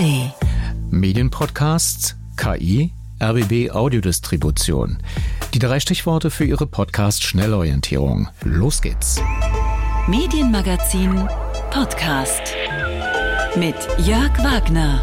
ARD. Medienpodcasts, KI, RBB Audiodistribution. Die drei Stichworte für Ihre Podcast-Schnellorientierung. Los geht's. Medienmagazin Podcast mit Jörg Wagner.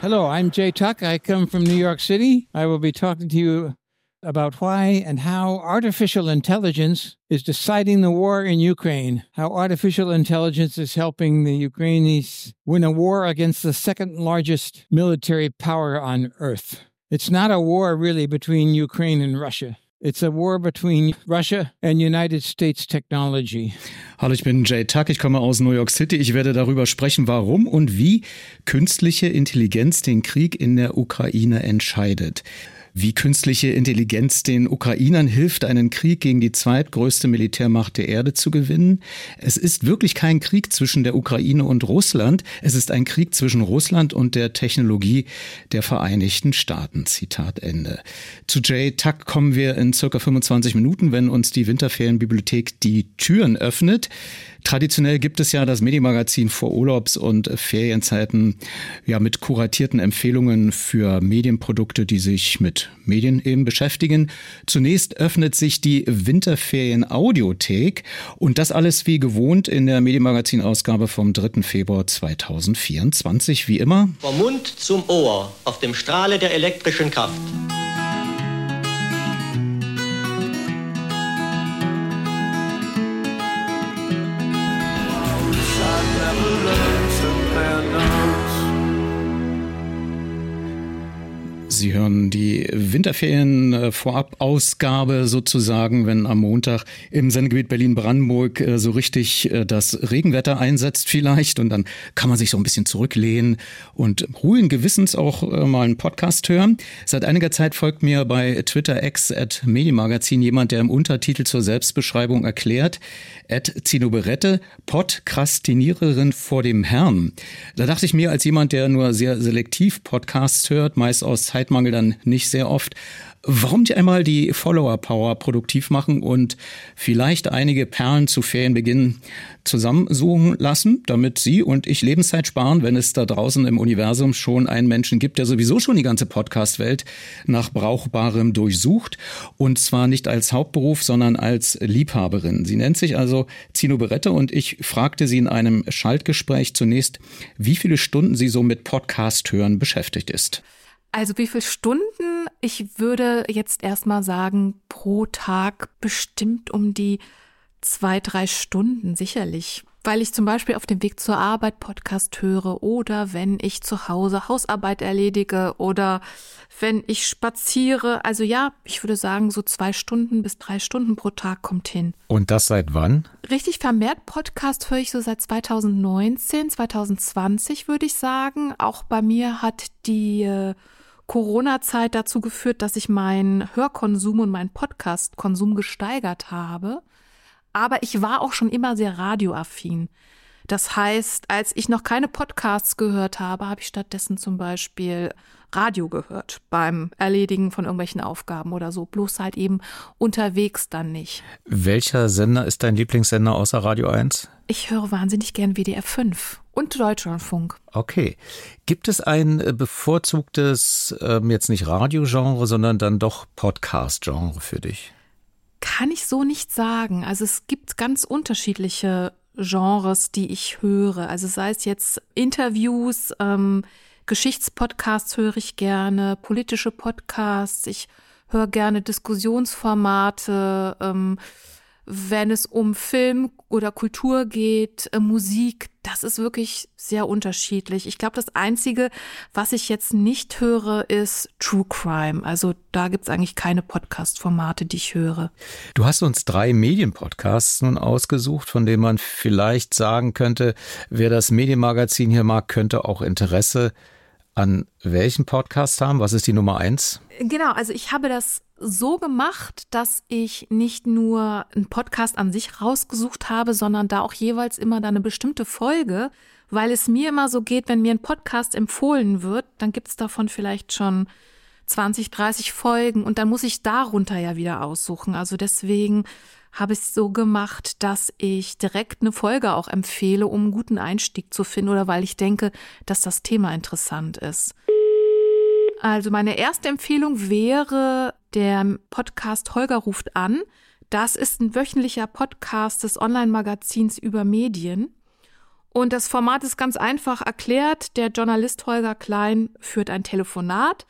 Hello, I'm Jay Tuck. I come from New York City. I will be talking to you about why and how artificial intelligence is deciding the war in Ukraine, how artificial intelligence is helping the Ukrainians win a war against the second largest military power on earth. It's not a war really between Ukraine and Russia. It's a war between Russia and United States technology. Hallo, ich bin Jay Tuck, ich komme aus New York City. Ich werde darüber sprechen, warum und wie künstliche Intelligenz den Krieg in der Ukraine entscheidet wie künstliche Intelligenz den Ukrainern hilft, einen Krieg gegen die zweitgrößte Militärmacht der Erde zu gewinnen. Es ist wirklich kein Krieg zwischen der Ukraine und Russland. Es ist ein Krieg zwischen Russland und der Technologie der Vereinigten Staaten. Zitat Ende. Zu Jay Tuck kommen wir in circa 25 Minuten, wenn uns die Winterferienbibliothek die Türen öffnet. Traditionell gibt es ja das Medienmagazin vor Urlaubs- und Ferienzeiten ja mit kuratierten Empfehlungen für Medienprodukte, die sich mit Medien eben beschäftigen. Zunächst öffnet sich die Winterferien Audiothek und das alles wie gewohnt in der Medienmagazin-Ausgabe vom 3. Februar 2024, wie immer. Vom Mund zum Ohr auf dem Strahle der elektrischen Kraft. Sie hören die Winterferien-Vorab-Ausgabe sozusagen, wenn am Montag im Sendegebiet Berlin-Brandenburg äh, so richtig äh, das Regenwetter einsetzt vielleicht und dann kann man sich so ein bisschen zurücklehnen und ruhigen Gewissens auch äh, mal einen Podcast hören. Seit einiger Zeit folgt mir bei Twitter X at Medienmagazin jemand, der im Untertitel zur Selbstbeschreibung erklärt, at Zinoberette, Podcastiniererin vor dem Herrn. Da dachte ich mir als jemand, der nur sehr selektiv Podcasts hört, meist aus Zeit Zeitmangel dann nicht sehr oft. Warum nicht einmal die Follower-Power produktiv machen und vielleicht einige Perlen zu Ferienbeginn zusammensuchen lassen, damit Sie und ich Lebenszeit sparen, wenn es da draußen im Universum schon einen Menschen gibt, der sowieso schon die ganze Podcast-Welt nach Brauchbarem durchsucht und zwar nicht als Hauptberuf, sondern als Liebhaberin. Sie nennt sich also Zino Berette und ich fragte sie in einem Schaltgespräch zunächst, wie viele Stunden sie so mit Podcast hören beschäftigt ist. Also wie viele Stunden? Ich würde jetzt erstmal sagen, pro Tag bestimmt um die zwei, drei Stunden sicherlich. Weil ich zum Beispiel auf dem Weg zur Arbeit Podcast höre oder wenn ich zu Hause Hausarbeit erledige oder wenn ich spaziere. Also ja, ich würde sagen, so zwei Stunden bis drei Stunden pro Tag kommt hin. Und das seit wann? Richtig vermehrt Podcast höre ich so seit 2019, 2020 würde ich sagen. Auch bei mir hat die äh, Corona-Zeit dazu geführt, dass ich meinen Hörkonsum und meinen Podcast-Konsum gesteigert habe. Aber ich war auch schon immer sehr radioaffin. Das heißt, als ich noch keine Podcasts gehört habe, habe ich stattdessen zum Beispiel Radio gehört beim Erledigen von irgendwelchen Aufgaben oder so. Bloß halt eben unterwegs dann nicht. Welcher Sender ist dein Lieblingssender außer Radio 1? Ich höre wahnsinnig gern WDR 5 und Deutschlandfunk. Okay. Gibt es ein äh, bevorzugtes, ähm, jetzt nicht Radiogenre, sondern dann doch Podcast-Genre für dich? Kann ich so nicht sagen. Also es gibt ganz unterschiedliche Genres, die ich höre. Also sei es jetzt Interviews, ähm, Geschichtspodcasts höre ich gerne, politische Podcasts, ich höre gerne Diskussionsformate, ähm, wenn es um Film oder Kultur geht, äh, Musik, das ist wirklich sehr unterschiedlich. Ich glaube, das Einzige, was ich jetzt nicht höre, ist True Crime. Also da gibt es eigentlich keine Podcast-Formate, die ich höre. Du hast uns drei Medienpodcasts nun ausgesucht, von denen man vielleicht sagen könnte, wer das Medienmagazin hier mag, könnte auch Interesse an welchen Podcast haben. Was ist die Nummer eins? Genau, also ich habe das so gemacht, dass ich nicht nur einen Podcast an sich rausgesucht habe, sondern da auch jeweils immer dann eine bestimmte Folge, weil es mir immer so geht, wenn mir ein Podcast empfohlen wird, dann gibt es davon vielleicht schon 20, 30 Folgen und dann muss ich darunter ja wieder aussuchen. Also deswegen habe ich so gemacht, dass ich direkt eine Folge auch empfehle, um einen guten Einstieg zu finden oder weil ich denke, dass das Thema interessant ist. Also meine erste Empfehlung wäre der Podcast Holger ruft an. Das ist ein wöchentlicher Podcast des Online-Magazins über Medien. Und das Format ist ganz einfach erklärt. Der Journalist Holger Klein führt ein Telefonat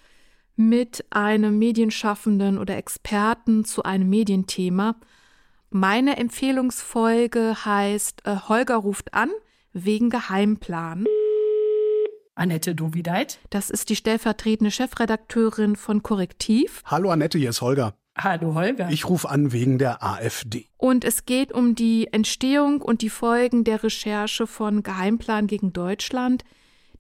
mit einem Medienschaffenden oder Experten zu einem Medienthema. Meine Empfehlungsfolge heißt äh, Holger ruft an wegen Geheimplan. Annette Dovideit. Das ist die stellvertretende Chefredakteurin von Korrektiv. Hallo Annette, hier ist Holger. Hallo Holger. Ich rufe an wegen der AfD. Und es geht um die Entstehung und die Folgen der Recherche von Geheimplan gegen Deutschland,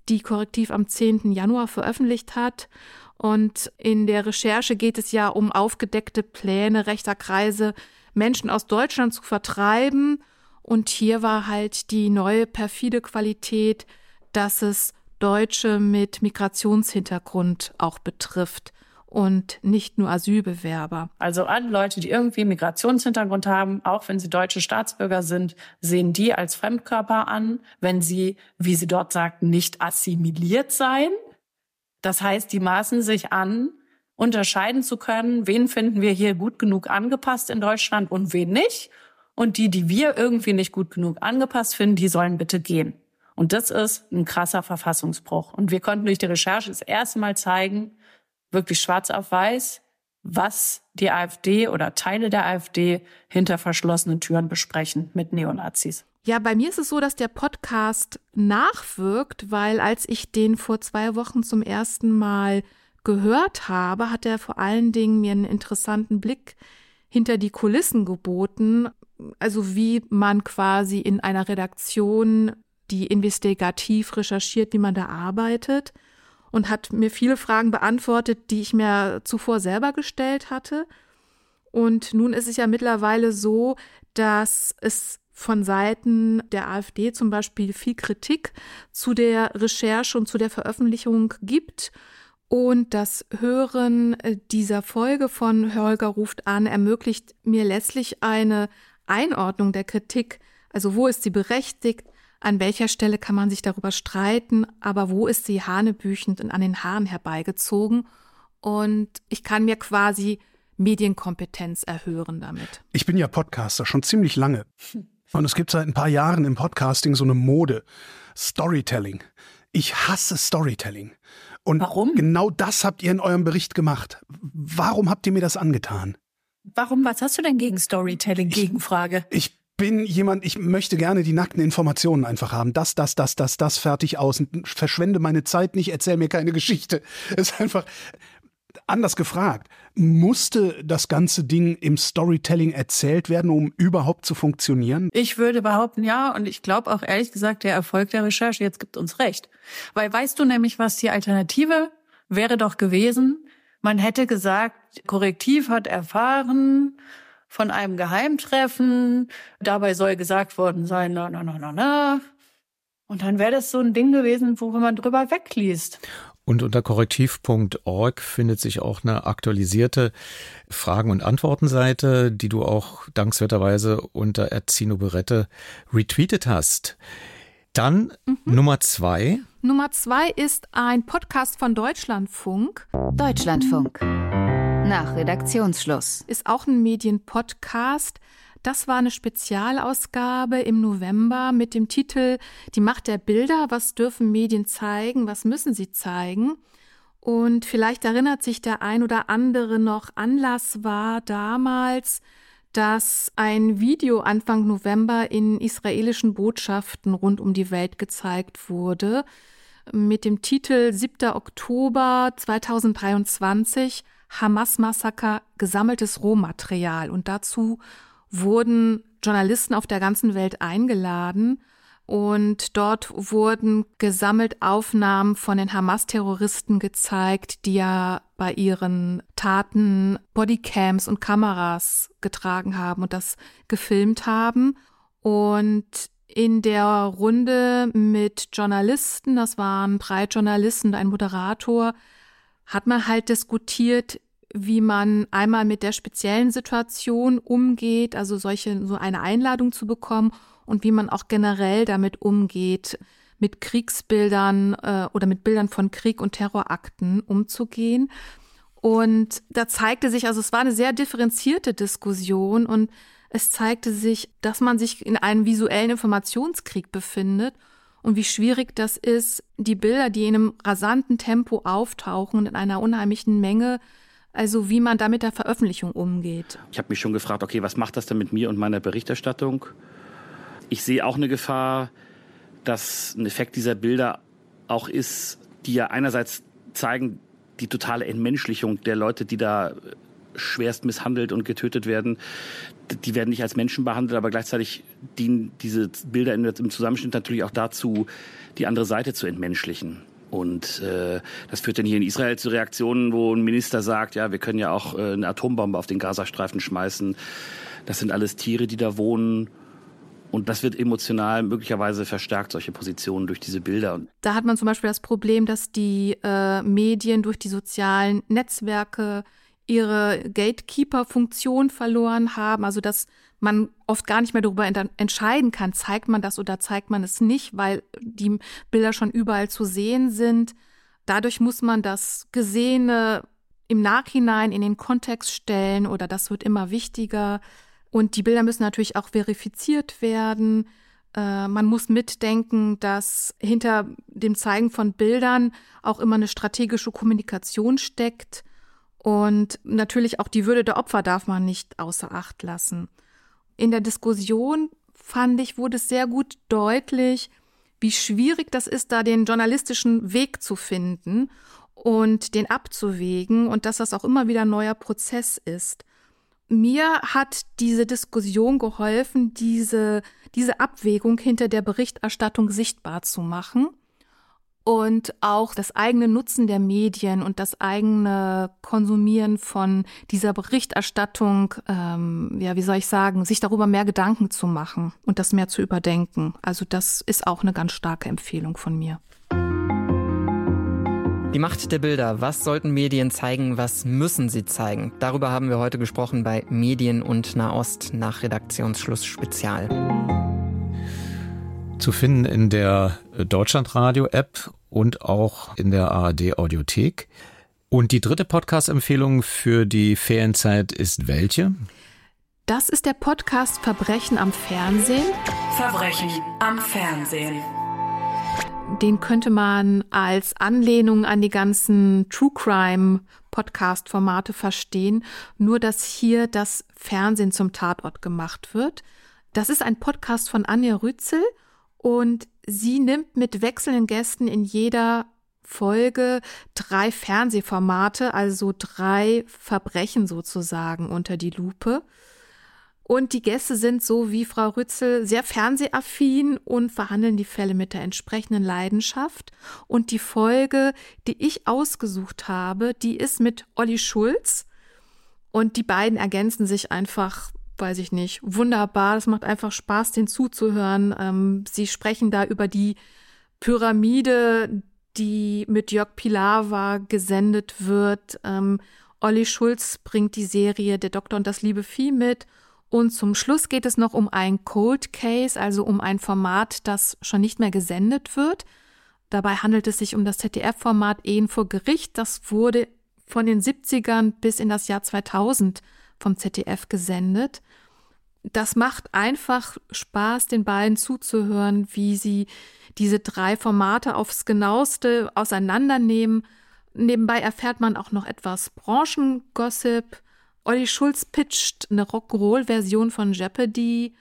die Korrektiv am 10. Januar veröffentlicht hat. Und in der Recherche geht es ja um aufgedeckte Pläne rechter Kreise, Menschen aus Deutschland zu vertreiben. Und hier war halt die neue perfide Qualität, dass es Deutsche mit Migrationshintergrund auch betrifft und nicht nur Asylbewerber. Also alle Leute, die irgendwie Migrationshintergrund haben, auch wenn sie deutsche Staatsbürger sind, sehen die als Fremdkörper an, wenn sie, wie sie dort sagten, nicht assimiliert seien. Das heißt, die maßen sich an, unterscheiden zu können, wen finden wir hier gut genug angepasst in Deutschland und wen nicht. Und die, die wir irgendwie nicht gut genug angepasst finden, die sollen bitte gehen. Und das ist ein krasser Verfassungsbruch. Und wir konnten durch die Recherche das erste Mal zeigen, wirklich schwarz auf weiß, was die AfD oder Teile der AfD hinter verschlossenen Türen besprechen mit Neonazis. Ja, bei mir ist es so, dass der Podcast nachwirkt, weil als ich den vor zwei Wochen zum ersten Mal gehört habe, hat er vor allen Dingen mir einen interessanten Blick hinter die Kulissen geboten. Also wie man quasi in einer Redaktion die investigativ recherchiert, wie man da arbeitet und hat mir viele Fragen beantwortet, die ich mir zuvor selber gestellt hatte. Und nun ist es ja mittlerweile so, dass es von Seiten der AfD zum Beispiel viel Kritik zu der Recherche und zu der Veröffentlichung gibt. Und das Hören dieser Folge von Holger ruft an ermöglicht mir letztlich eine Einordnung der Kritik. Also wo ist sie berechtigt? An welcher Stelle kann man sich darüber streiten, aber wo ist sie hanebüchend und an den Haaren herbeigezogen? Und ich kann mir quasi Medienkompetenz erhören damit. Ich bin ja Podcaster schon ziemlich lange. Und es gibt seit ein paar Jahren im Podcasting so eine Mode. Storytelling. Ich hasse Storytelling. Und Warum? genau das habt ihr in eurem Bericht gemacht. Warum habt ihr mir das angetan? Warum, was hast du denn gegen Storytelling? Gegenfrage. Ich bin jemand, ich möchte gerne die nackten Informationen einfach haben. Das, das, das, das, das, fertig aus. Und verschwende meine Zeit nicht, erzähl mir keine Geschichte. Es ist einfach anders gefragt. Musste das ganze Ding im Storytelling erzählt werden, um überhaupt zu funktionieren? Ich würde behaupten, ja. Und ich glaube auch ehrlich gesagt, der Erfolg der Recherche jetzt gibt uns recht. Weil weißt du nämlich, was die Alternative wäre doch gewesen? Man hätte gesagt, Korrektiv hat erfahren, von einem Geheimtreffen. Dabei soll gesagt worden sein, na, na, na, na, na. Und dann wäre das so ein Ding gewesen, wo man drüber wegliest. Und unter korrektiv.org findet sich auch eine aktualisierte Fragen- und Antwortenseite, die du auch dankenswerterweise unter Erzino Berette retweetet hast. Dann mhm. Nummer zwei. Nummer zwei ist ein Podcast von Deutschlandfunk. Deutschlandfunk nach Redaktionsschluss. Ist auch ein Medienpodcast. Das war eine Spezialausgabe im November mit dem Titel Die Macht der Bilder. Was dürfen Medien zeigen? Was müssen sie zeigen? Und vielleicht erinnert sich der ein oder andere noch, Anlass war damals, dass ein Video Anfang November in israelischen Botschaften rund um die Welt gezeigt wurde mit dem Titel 7. Oktober 2023 Hamas-Massaker gesammeltes Rohmaterial. Und dazu wurden Journalisten auf der ganzen Welt eingeladen. Und dort wurden gesammelt Aufnahmen von den Hamas-Terroristen gezeigt, die ja bei ihren Taten Bodycams und Kameras getragen haben und das gefilmt haben. Und in der Runde mit Journalisten, das waren drei Journalisten und ein Moderator, hat man halt diskutiert, wie man einmal mit der speziellen Situation umgeht, also solche, so eine Einladung zu bekommen und wie man auch generell damit umgeht, mit Kriegsbildern äh, oder mit Bildern von Krieg und Terrorakten umzugehen. Und da zeigte sich, also es war eine sehr differenzierte Diskussion und es zeigte sich, dass man sich in einem visuellen Informationskrieg befindet und wie schwierig das ist, die Bilder, die in einem rasanten Tempo auftauchen, in einer unheimlichen Menge, also wie man da mit der Veröffentlichung umgeht. Ich habe mich schon gefragt, okay, was macht das denn mit mir und meiner Berichterstattung? Ich sehe auch eine Gefahr, dass ein Effekt dieser Bilder auch ist, die ja einerseits zeigen die totale Entmenschlichung der Leute, die da schwerst misshandelt und getötet werden. Die werden nicht als Menschen behandelt, aber gleichzeitig dienen diese Bilder im Zusammenschnitt natürlich auch dazu, die andere Seite zu entmenschlichen. Und äh, das führt dann hier in Israel zu Reaktionen, wo ein Minister sagt, ja, wir können ja auch äh, eine Atombombe auf den Gazastreifen schmeißen. Das sind alles Tiere, die da wohnen. Und das wird emotional möglicherweise verstärkt, solche Positionen durch diese Bilder. Da hat man zum Beispiel das Problem, dass die äh, Medien durch die sozialen Netzwerke ihre Gatekeeper-Funktion verloren haben, also dass man oft gar nicht mehr darüber entscheiden kann, zeigt man das oder zeigt man es nicht, weil die Bilder schon überall zu sehen sind. Dadurch muss man das Gesehene im Nachhinein in den Kontext stellen oder das wird immer wichtiger. Und die Bilder müssen natürlich auch verifiziert werden. Äh, man muss mitdenken, dass hinter dem Zeigen von Bildern auch immer eine strategische Kommunikation steckt. Und natürlich auch die Würde der Opfer darf man nicht außer Acht lassen. In der Diskussion fand ich, wurde es sehr gut deutlich, wie schwierig das ist, da den journalistischen Weg zu finden und den abzuwägen und dass das auch immer wieder ein neuer Prozess ist. Mir hat diese Diskussion geholfen, diese, diese Abwägung hinter der Berichterstattung sichtbar zu machen und auch das eigene Nutzen der Medien und das eigene Konsumieren von dieser Berichterstattung, ähm, ja, wie soll ich sagen, sich darüber mehr Gedanken zu machen und das mehr zu überdenken. Also das ist auch eine ganz starke Empfehlung von mir. Die Macht der Bilder. Was sollten Medien zeigen? Was müssen sie zeigen? Darüber haben wir heute gesprochen bei Medien und Nahost nach Redaktionsschluss Spezial zu finden in der Deutschlandradio-App und auch in der ARD-Audiothek. Und die dritte Podcast-Empfehlung für die Ferienzeit ist welche? Das ist der Podcast Verbrechen am Fernsehen. Verbrechen am Fernsehen. Den könnte man als Anlehnung an die ganzen True Crime Podcast-Formate verstehen, nur dass hier das Fernsehen zum Tatort gemacht wird. Das ist ein Podcast von Anja Rützel und sie nimmt mit wechselnden Gästen in jeder Folge drei Fernsehformate, also drei Verbrechen sozusagen unter die Lupe. Und die Gäste sind so wie Frau Rützel sehr fernsehaffin und verhandeln die Fälle mit der entsprechenden Leidenschaft. Und die Folge, die ich ausgesucht habe, die ist mit Olli Schulz. Und die beiden ergänzen sich einfach weiß ich nicht, wunderbar. Es macht einfach Spaß, den zuzuhören. Ähm, sie sprechen da über die Pyramide, die mit Jörg Pilawa gesendet wird. Ähm, Olli Schulz bringt die Serie Der Doktor und das liebe Vieh mit. Und zum Schluss geht es noch um ein Cold Case, also um ein Format, das schon nicht mehr gesendet wird. Dabei handelt es sich um das ZDF-Format Ehen vor Gericht. Das wurde von den 70ern bis in das Jahr 2000 vom ZDF gesendet. Das macht einfach Spaß, den beiden zuzuhören, wie sie diese drei Formate aufs genaueste auseinandernehmen. Nebenbei erfährt man auch noch etwas Branchengossip. Olli Schulz pitcht eine Rock'n'Roll-Version von Jeopardy.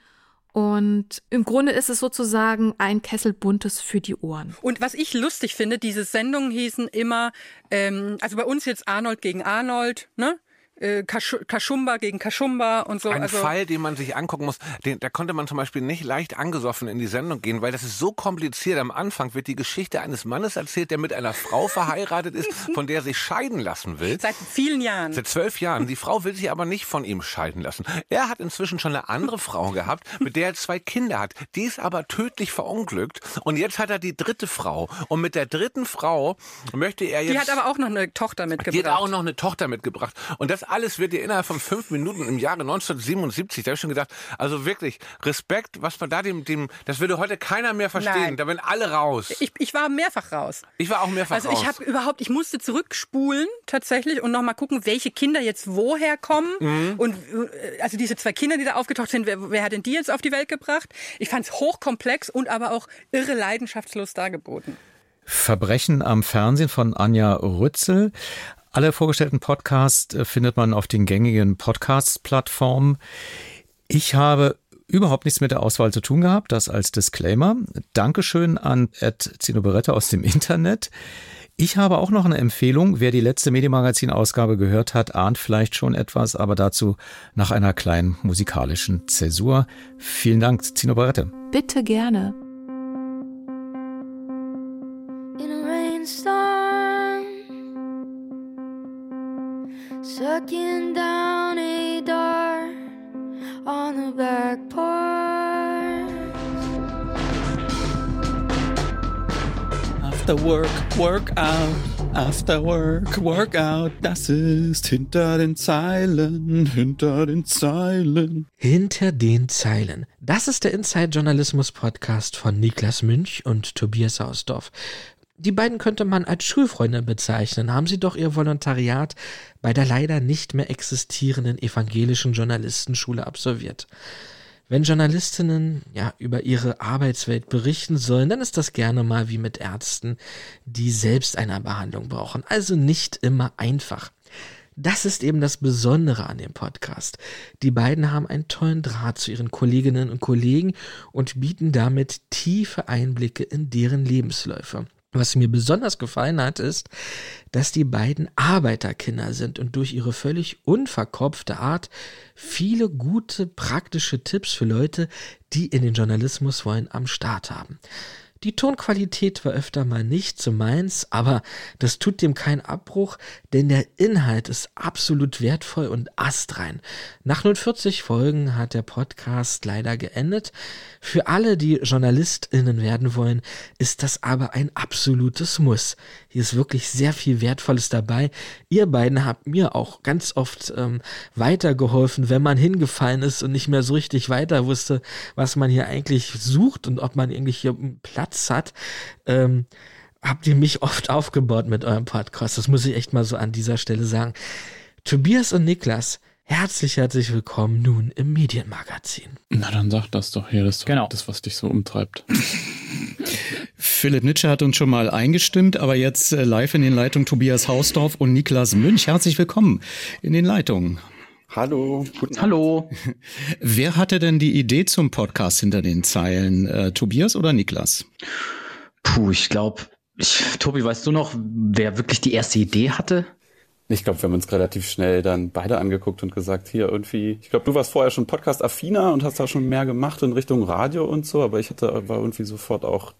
Und im Grunde ist es sozusagen ein Kessel Buntes für die Ohren. Und was ich lustig finde, diese Sendungen hießen immer, ähm, also bei uns jetzt Arnold gegen Arnold, ne? Äh, Kaschumba gegen Kaschumba und so. Ein also Fall, den man sich angucken muss, den, da konnte man zum Beispiel nicht leicht angesoffen in die Sendung gehen, weil das ist so kompliziert. Am Anfang wird die Geschichte eines Mannes erzählt, der mit einer Frau verheiratet ist, von der er sich scheiden lassen will. Seit vielen Jahren. Seit zwölf Jahren. Die Frau will sich aber nicht von ihm scheiden lassen. Er hat inzwischen schon eine andere Frau gehabt, mit der er zwei Kinder hat. Die ist aber tödlich verunglückt. Und jetzt hat er die dritte Frau. Und mit der dritten Frau möchte er jetzt... Die hat aber auch noch eine Tochter mitgebracht. Die hat auch noch eine Tochter mitgebracht. Und das alles wird dir innerhalb von fünf Minuten im Jahre 1977, da habe ich schon gedacht, also wirklich Respekt, was man da dem, dem das würde heute keiner mehr verstehen. Nein. Da werden alle raus. Ich, ich war mehrfach raus. Ich war auch mehrfach Also raus. ich habe überhaupt, ich musste zurückspulen tatsächlich und nochmal gucken, welche Kinder jetzt woher kommen. Mhm. Und äh, also diese zwei Kinder, die da aufgetaucht sind, wer, wer hat denn die jetzt auf die Welt gebracht? Ich fand es hochkomplex und aber auch irre leidenschaftslos dargeboten. Verbrechen am Fernsehen von Anja Rützel. Alle vorgestellten Podcasts äh, findet man auf den gängigen Podcast-Plattformen. Ich habe überhaupt nichts mit der Auswahl zu tun gehabt, das als Disclaimer. Dankeschön an Ed Zinoberetta aus dem Internet. Ich habe auch noch eine Empfehlung. Wer die letzte Medienmagazin-Ausgabe gehört hat, ahnt vielleicht schon etwas, aber dazu nach einer kleinen musikalischen Zäsur. Vielen Dank, Zino Barrette. Bitte gerne. Sucking down a door on the back porch. After work, work out. After work, work out. Das ist hinter den Zeilen, hinter den Zeilen. Hinter den Zeilen. Das ist der Inside-Journalismus-Podcast von Niklas Münch und Tobias Hausdorf. Die beiden könnte man als Schulfreunde bezeichnen, haben sie doch ihr Volontariat bei der leider nicht mehr existierenden evangelischen Journalistenschule absolviert. Wenn Journalistinnen ja über ihre Arbeitswelt berichten sollen, dann ist das gerne mal wie mit Ärzten, die selbst eine Behandlung brauchen. Also nicht immer einfach. Das ist eben das Besondere an dem Podcast. Die beiden haben einen tollen Draht zu ihren Kolleginnen und Kollegen und bieten damit tiefe Einblicke in deren Lebensläufe. Was mir besonders gefallen hat, ist, dass die beiden Arbeiterkinder sind und durch ihre völlig unverkopfte Art viele gute praktische Tipps für Leute, die in den Journalismus wollen, am Start haben. Die Tonqualität war öfter mal nicht so meins, aber das tut dem keinen Abbruch, denn der Inhalt ist absolut wertvoll und astrein. Nach nun 40 Folgen hat der Podcast leider geendet. Für alle, die JournalistInnen werden wollen, ist das aber ein absolutes Muss. Hier ist wirklich sehr viel Wertvolles dabei. Ihr beiden habt mir auch ganz oft ähm, weitergeholfen, wenn man hingefallen ist und nicht mehr so richtig weiter wusste, was man hier eigentlich sucht und ob man eigentlich hier Platz hat. Ähm, habt ihr mich oft aufgebaut mit eurem Podcast. Das muss ich echt mal so an dieser Stelle sagen. Tobias und Niklas, herzlich, herzlich willkommen nun im Medienmagazin. Na, dann sag das doch hier. Das ist doch Genau. das, was dich so umtreibt. Philipp Nitsche hat uns schon mal eingestimmt, aber jetzt äh, live in den Leitungen Tobias Hausdorf und Niklas Münch. Herzlich willkommen in den Leitungen. Hallo. Guten Hallo. Wer hatte denn die Idee zum Podcast hinter den Zeilen? Äh, Tobias oder Niklas? Puh, ich glaube, ich, Tobi, weißt du noch, wer wirklich die erste Idee hatte? Ich glaube, wir haben uns relativ schnell dann beide angeguckt und gesagt, hier irgendwie, ich glaube, du warst vorher schon Podcast-affiner und hast da schon mehr gemacht in Richtung Radio und so, aber ich hatte, war irgendwie sofort auch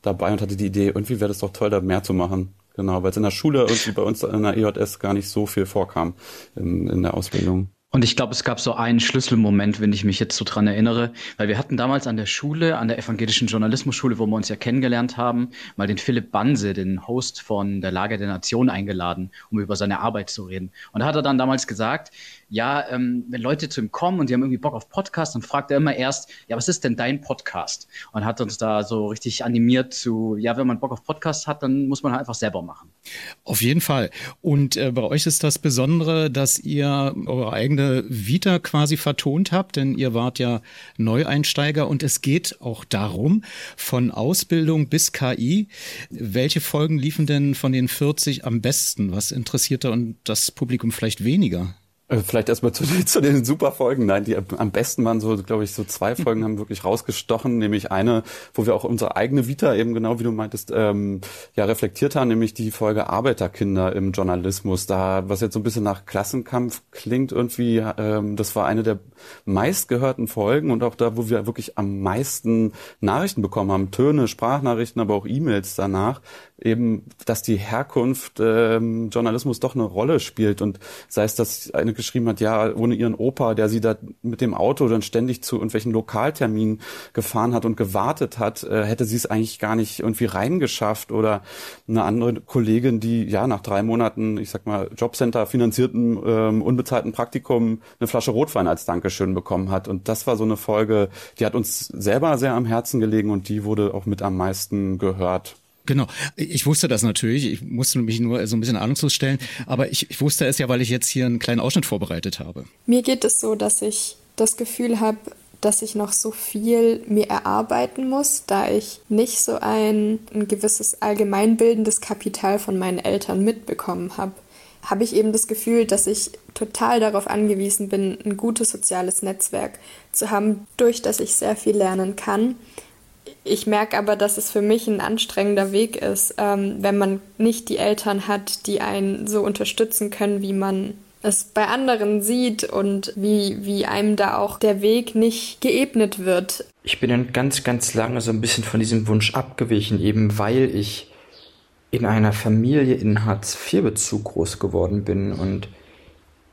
dabei und hatte die Idee, irgendwie wäre das doch toll, da mehr zu machen. Genau, weil es in der Schule irgendwie bei uns in der EJS gar nicht so viel vorkam in, in der Ausbildung. Und ich glaube, es gab so einen Schlüsselmoment, wenn ich mich jetzt so dran erinnere, weil wir hatten damals an der Schule, an der evangelischen Journalismusschule, wo wir uns ja kennengelernt haben, mal den Philipp Banse, den Host von der Lage der Nation, eingeladen, um über seine Arbeit zu reden. Und da hat er dann damals gesagt, ja, ähm, wenn Leute zu ihm kommen und die haben irgendwie Bock auf Podcast, dann fragt er immer erst, ja, was ist denn dein Podcast? Und hat uns da so richtig animiert zu, ja, wenn man Bock auf Podcast hat, dann muss man halt einfach selber machen. Auf jeden Fall. Und äh, bei euch ist das Besondere, dass ihr eure eigene Vita quasi vertont habt, denn ihr wart ja Neueinsteiger und es geht auch darum, von Ausbildung bis KI. Welche Folgen liefen denn von den 40 am besten? Was interessiert da und das Publikum vielleicht weniger? Äh, vielleicht erstmal zu, zu den super Folgen. Nein, die am besten waren so, glaube ich, so zwei Folgen haben wirklich rausgestochen, nämlich eine, wo wir auch unsere eigene Vita eben genau wie du meintest, ähm, ja reflektiert haben, nämlich die Folge Arbeiterkinder im Journalismus. Da, was jetzt so ein bisschen nach Klassenkampf klingt irgendwie, ähm, das war eine der meistgehörten Folgen und auch da, wo wir wirklich am meisten Nachrichten bekommen haben, Töne, Sprachnachrichten, aber auch E-Mails danach, eben, dass die Herkunft ähm, Journalismus doch eine Rolle spielt. Und sei es, dass eine geschrieben hat, ja, ohne ihren Opa, der sie da mit dem Auto dann ständig zu irgendwelchen Lokalterminen gefahren hat und gewartet hat, äh, hätte sie es eigentlich gar nicht irgendwie reingeschafft. Oder eine andere Kollegin, die ja nach drei Monaten, ich sag mal, Jobcenter finanzierten, ähm, unbezahlten Praktikum eine Flasche Rotwein als Dankeschön bekommen hat. Und das war so eine Folge, die hat uns selber sehr am Herzen gelegen und die wurde auch mit am meisten gehört. Genau, ich wusste das natürlich. Ich musste mich nur so ein bisschen ahnungslos stellen. Aber ich, ich wusste es ja, weil ich jetzt hier einen kleinen Ausschnitt vorbereitet habe. Mir geht es so, dass ich das Gefühl habe, dass ich noch so viel mir erarbeiten muss, da ich nicht so ein, ein gewisses allgemeinbildendes Kapital von meinen Eltern mitbekommen habe. Habe ich eben das Gefühl, dass ich total darauf angewiesen bin, ein gutes soziales Netzwerk zu haben, durch das ich sehr viel lernen kann ich merke aber, dass es für mich ein anstrengender Weg ist, ähm, wenn man nicht die Eltern hat, die einen so unterstützen können, wie man es bei anderen sieht und wie, wie einem da auch der Weg nicht geebnet wird. Ich bin dann ganz, ganz lange so ein bisschen von diesem Wunsch abgewichen, eben weil ich in einer Familie in Hartz-IV-Bezug groß geworden bin und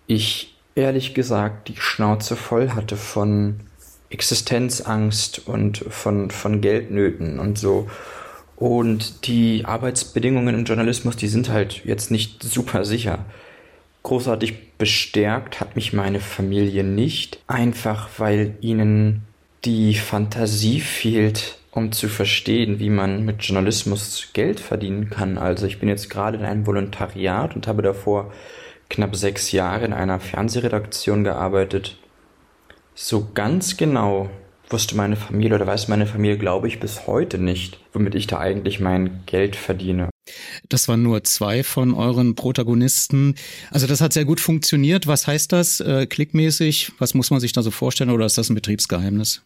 ich ehrlich gesagt die Schnauze voll hatte von Existenzangst und von, von Geldnöten und so. Und die Arbeitsbedingungen im Journalismus, die sind halt jetzt nicht super sicher. Großartig bestärkt hat mich meine Familie nicht, einfach weil ihnen die Fantasie fehlt, um zu verstehen, wie man mit Journalismus Geld verdienen kann. Also ich bin jetzt gerade in einem Volontariat und habe davor knapp sechs Jahre in einer Fernsehredaktion gearbeitet so ganz genau wusste meine Familie oder weiß meine Familie, glaube ich, bis heute nicht, womit ich da eigentlich mein Geld verdiene. Das waren nur zwei von euren Protagonisten. Also das hat sehr gut funktioniert. Was heißt das äh, klickmäßig? Was muss man sich da so vorstellen oder ist das ein Betriebsgeheimnis?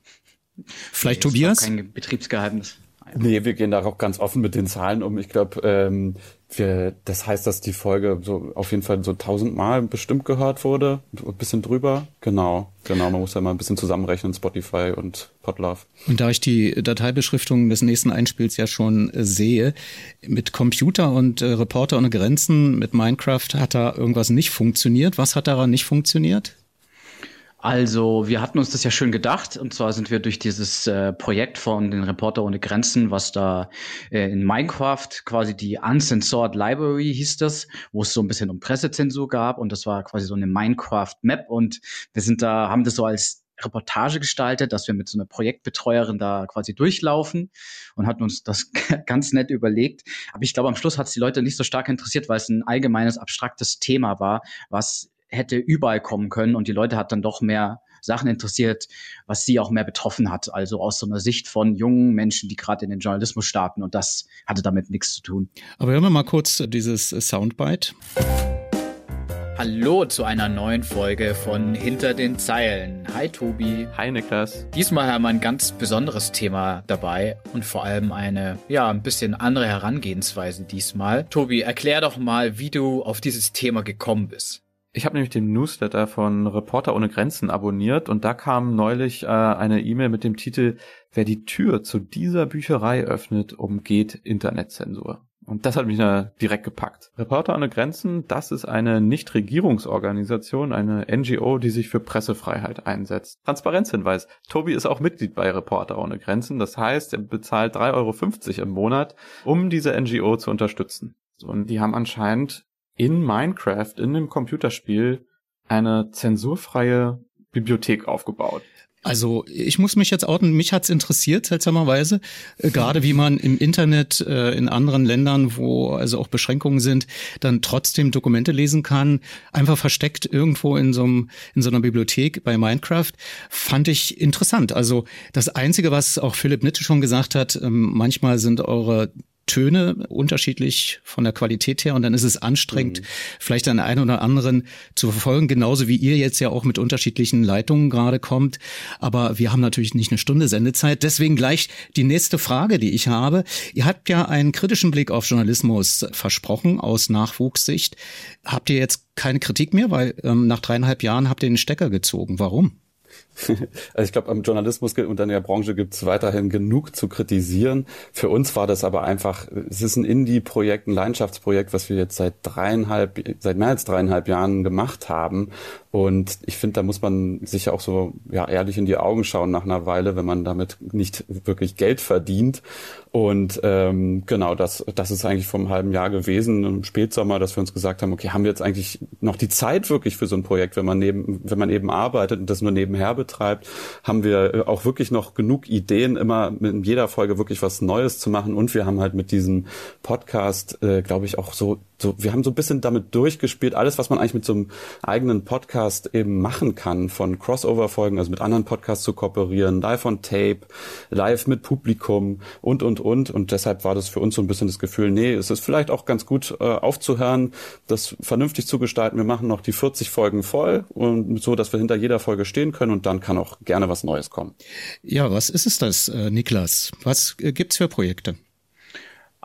Vielleicht nee, Tobias? Kein Betriebsgeheimnis. Nee, wir gehen da auch ganz offen mit den Zahlen um. Ich glaube, ähm, wir, das heißt, dass die Folge so auf jeden Fall so tausendmal bestimmt gehört wurde, ein bisschen drüber. Genau, genau. Man muss ja mal ein bisschen zusammenrechnen, Spotify und Podlove. Und da ich die Dateibeschriftung des nächsten Einspiels ja schon äh, sehe, mit Computer und äh, Reporter ohne Grenzen, mit Minecraft hat da irgendwas nicht funktioniert. Was hat daran nicht funktioniert? Also, wir hatten uns das ja schön gedacht. Und zwar sind wir durch dieses äh, Projekt von den Reporter ohne Grenzen, was da äh, in Minecraft quasi die Uncensored Library hieß das, wo es so ein bisschen um Pressezensur gab. Und das war quasi so eine Minecraft-Map. Und wir sind da, haben das so als Reportage gestaltet, dass wir mit so einer Projektbetreuerin da quasi durchlaufen und hatten uns das ganz nett überlegt. Aber ich glaube, am Schluss hat es die Leute nicht so stark interessiert, weil es ein allgemeines, abstraktes Thema war, was hätte überall kommen können und die Leute hat dann doch mehr Sachen interessiert, was sie auch mehr betroffen hat. Also aus so einer Sicht von jungen Menschen, die gerade in den Journalismus starten und das hatte damit nichts zu tun. Aber hören wir mal kurz dieses Soundbite. Hallo zu einer neuen Folge von Hinter den Zeilen. Hi Tobi. Hi Niklas. Diesmal haben wir ein ganz besonderes Thema dabei und vor allem eine, ja, ein bisschen andere Herangehensweise diesmal. Tobi, erklär doch mal, wie du auf dieses Thema gekommen bist. Ich habe nämlich den Newsletter von Reporter ohne Grenzen abonniert und da kam neulich äh, eine E-Mail mit dem Titel Wer die Tür zu dieser Bücherei öffnet, umgeht Internetzensur. Und das hat mich da direkt gepackt. Reporter ohne Grenzen, das ist eine Nichtregierungsorganisation, eine NGO, die sich für Pressefreiheit einsetzt. Transparenzhinweis. Tobi ist auch Mitglied bei Reporter ohne Grenzen. Das heißt, er bezahlt 3,50 Euro im Monat, um diese NGO zu unterstützen. Und die haben anscheinend in Minecraft, in dem Computerspiel, eine zensurfreie Bibliothek aufgebaut. Also ich muss mich jetzt outen, mich hat's interessiert, seltsamerweise, äh, gerade wie man im Internet äh, in anderen Ländern, wo also auch Beschränkungen sind, dann trotzdem Dokumente lesen kann, einfach versteckt irgendwo in so, in so einer Bibliothek bei Minecraft, fand ich interessant. Also das Einzige, was auch Philipp Nitte schon gesagt hat, ähm, manchmal sind eure Töne unterschiedlich von der Qualität her und dann ist es anstrengend, mhm. vielleicht den einen oder anderen zu verfolgen, genauso wie ihr jetzt ja auch mit unterschiedlichen Leitungen gerade kommt. Aber wir haben natürlich nicht eine Stunde Sendezeit. Deswegen gleich die nächste Frage, die ich habe. Ihr habt ja einen kritischen Blick auf Journalismus versprochen aus Nachwuchssicht. Habt ihr jetzt keine Kritik mehr, weil ähm, nach dreieinhalb Jahren habt ihr den Stecker gezogen. Warum? Also ich glaube, am Journalismus und in der Branche gibt es weiterhin genug zu kritisieren. Für uns war das aber einfach, es ist ein Indie-Projekt, ein Leidenschaftsprojekt, was wir jetzt seit dreieinhalb, seit mehr als dreieinhalb Jahren gemacht haben. Und ich finde, da muss man sich auch so ja, ehrlich in die Augen schauen nach einer Weile, wenn man damit nicht wirklich Geld verdient. Und ähm, genau, das, das ist eigentlich vom halben Jahr gewesen, im Spätsommer, dass wir uns gesagt haben, okay, haben wir jetzt eigentlich noch die Zeit wirklich für so ein Projekt, wenn man neben, wenn man eben arbeitet und das nur nebenher betreibt, haben wir äh, auch wirklich noch genug Ideen, immer mit jeder Folge wirklich was Neues zu machen. Und wir haben halt mit diesem Podcast, äh, glaube ich, auch so so, wir haben so ein bisschen damit durchgespielt, alles, was man eigentlich mit so einem eigenen Podcast eben machen kann, von Crossover-Folgen, also mit anderen Podcasts zu kooperieren, live on Tape, live mit Publikum und, und, und. Und deshalb war das für uns so ein bisschen das Gefühl, nee, es ist vielleicht auch ganz gut äh, aufzuhören, das vernünftig zu gestalten. Wir machen noch die 40 Folgen voll und so, dass wir hinter jeder Folge stehen können und dann kann auch gerne was Neues kommen. Ja, was ist es das, äh, Niklas? Was äh, gibt's für Projekte?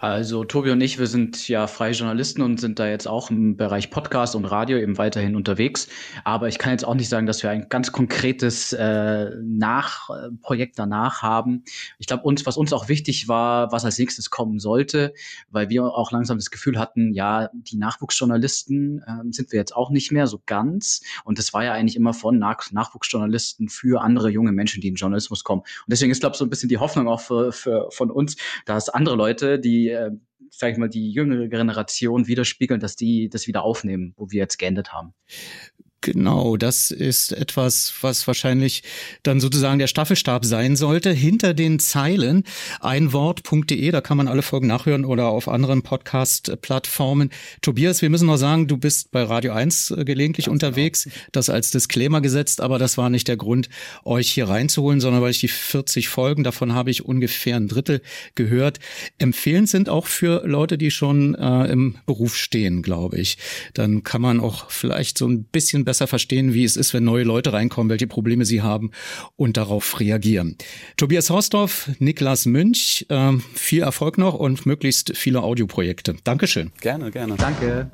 Also Tobi und ich, wir sind ja freie Journalisten und sind da jetzt auch im Bereich Podcast und Radio eben weiterhin unterwegs. Aber ich kann jetzt auch nicht sagen, dass wir ein ganz konkretes äh, Nach äh, Projekt danach haben. Ich glaube, uns, was uns auch wichtig war, was als nächstes kommen sollte, weil wir auch langsam das Gefühl hatten, ja, die Nachwuchsjournalisten äh, sind wir jetzt auch nicht mehr so ganz. Und das war ja eigentlich immer von Nach Nachwuchsjournalisten für andere junge Menschen, die in Journalismus kommen. Und deswegen ist, glaube ich, so ein bisschen die Hoffnung auch für, für, von uns, dass andere Leute, die äh, sag ich mal, die jüngere Generation widerspiegeln, dass die das wieder aufnehmen, wo wir jetzt geendet haben. Genau, das ist etwas, was wahrscheinlich dann sozusagen der Staffelstab sein sollte. Hinter den Zeilen einwort.de, da kann man alle Folgen nachhören oder auf anderen Podcast-Plattformen. Tobias, wir müssen noch sagen, du bist bei Radio 1 äh, gelegentlich Ganz unterwegs. Genau. Das als Disclaimer gesetzt, aber das war nicht der Grund, euch hier reinzuholen, sondern weil ich die 40 Folgen, davon habe ich ungefähr ein Drittel gehört, empfehlend sind auch für Leute, die schon äh, im Beruf stehen, glaube ich. Dann kann man auch vielleicht so ein bisschen besser verstehen, wie es ist, wenn neue Leute reinkommen, welche Probleme sie haben und darauf reagieren. Tobias Hausdorf, Niklas Münch, äh, viel Erfolg noch und möglichst viele Audioprojekte. Dankeschön. Gerne, gerne. Danke.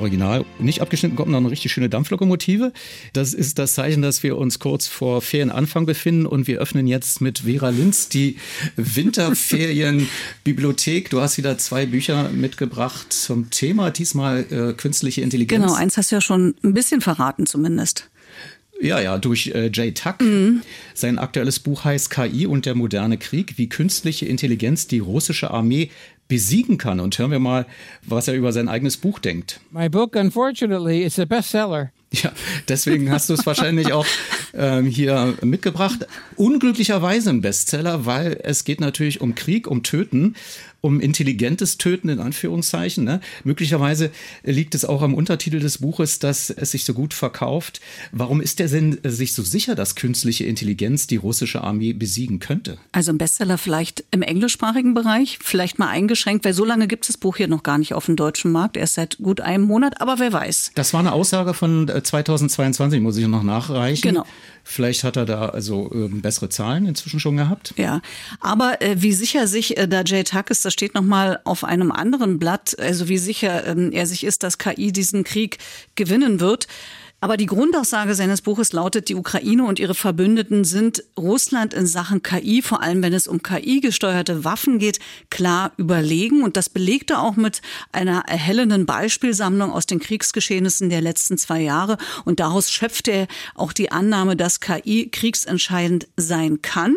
Original nicht abgeschnitten kommt noch eine richtig schöne Dampflokomotive. Das ist das Zeichen, dass wir uns kurz vor Ferienanfang befinden und wir öffnen jetzt mit Vera Linz die Winterferienbibliothek. Du hast wieder zwei Bücher mitgebracht zum Thema, diesmal äh, künstliche Intelligenz. Genau, eins hast du ja schon ein bisschen verraten zumindest. Ja, ja, durch äh, Jay Tuck. Mhm. Sein aktuelles Buch heißt KI und der moderne Krieg, wie künstliche Intelligenz die russische Armee besiegen kann. Und hören wir mal, was er über sein eigenes Buch denkt. My book, unfortunately, is a bestseller. Ja, deswegen hast du es wahrscheinlich auch ähm, hier mitgebracht. Unglücklicherweise ein Bestseller, weil es geht natürlich um Krieg, um Töten um intelligentes Töten in Anführungszeichen. Ne? Möglicherweise liegt es auch am Untertitel des Buches, dass es sich so gut verkauft. Warum ist der denn sich so sicher, dass künstliche Intelligenz die russische Armee besiegen könnte? Also ein Bestseller vielleicht im englischsprachigen Bereich, vielleicht mal eingeschränkt, weil so lange gibt es das Buch hier noch gar nicht auf dem deutschen Markt, erst seit gut einem Monat, aber wer weiß. Das war eine Aussage von 2022, äh, muss ich noch nachreichen. Genau. Vielleicht hat er da also äh, bessere Zahlen inzwischen schon gehabt. Ja, aber äh, wie sicher sich äh, da Jay Tuck ist, das steht nochmal auf einem anderen Blatt, also wie sicher ähm, er sich ist, dass KI diesen Krieg gewinnen wird. Aber die Grundaussage seines Buches lautet, die Ukraine und ihre Verbündeten sind Russland in Sachen KI, vor allem wenn es um KI-gesteuerte Waffen geht, klar überlegen. Und das belegte auch mit einer erhellenden Beispielsammlung aus den Kriegsgeschehnissen der letzten zwei Jahre. Und daraus schöpfte er auch die Annahme, dass KI kriegsentscheidend sein kann.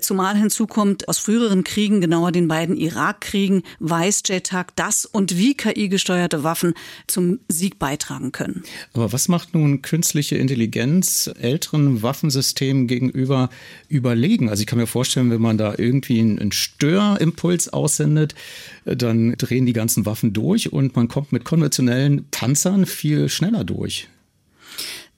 Zumal hinzukommt, aus früheren Kriegen, genauer den beiden Irakkriegen, weiß JTAG, dass und wie KI-gesteuerte Waffen zum Sieg beitragen können. Aber was macht nun künstliche Intelligenz älteren Waffensystemen gegenüber überlegen? Also ich kann mir vorstellen, wenn man da irgendwie einen Störimpuls aussendet, dann drehen die ganzen Waffen durch und man kommt mit konventionellen Panzern viel schneller durch.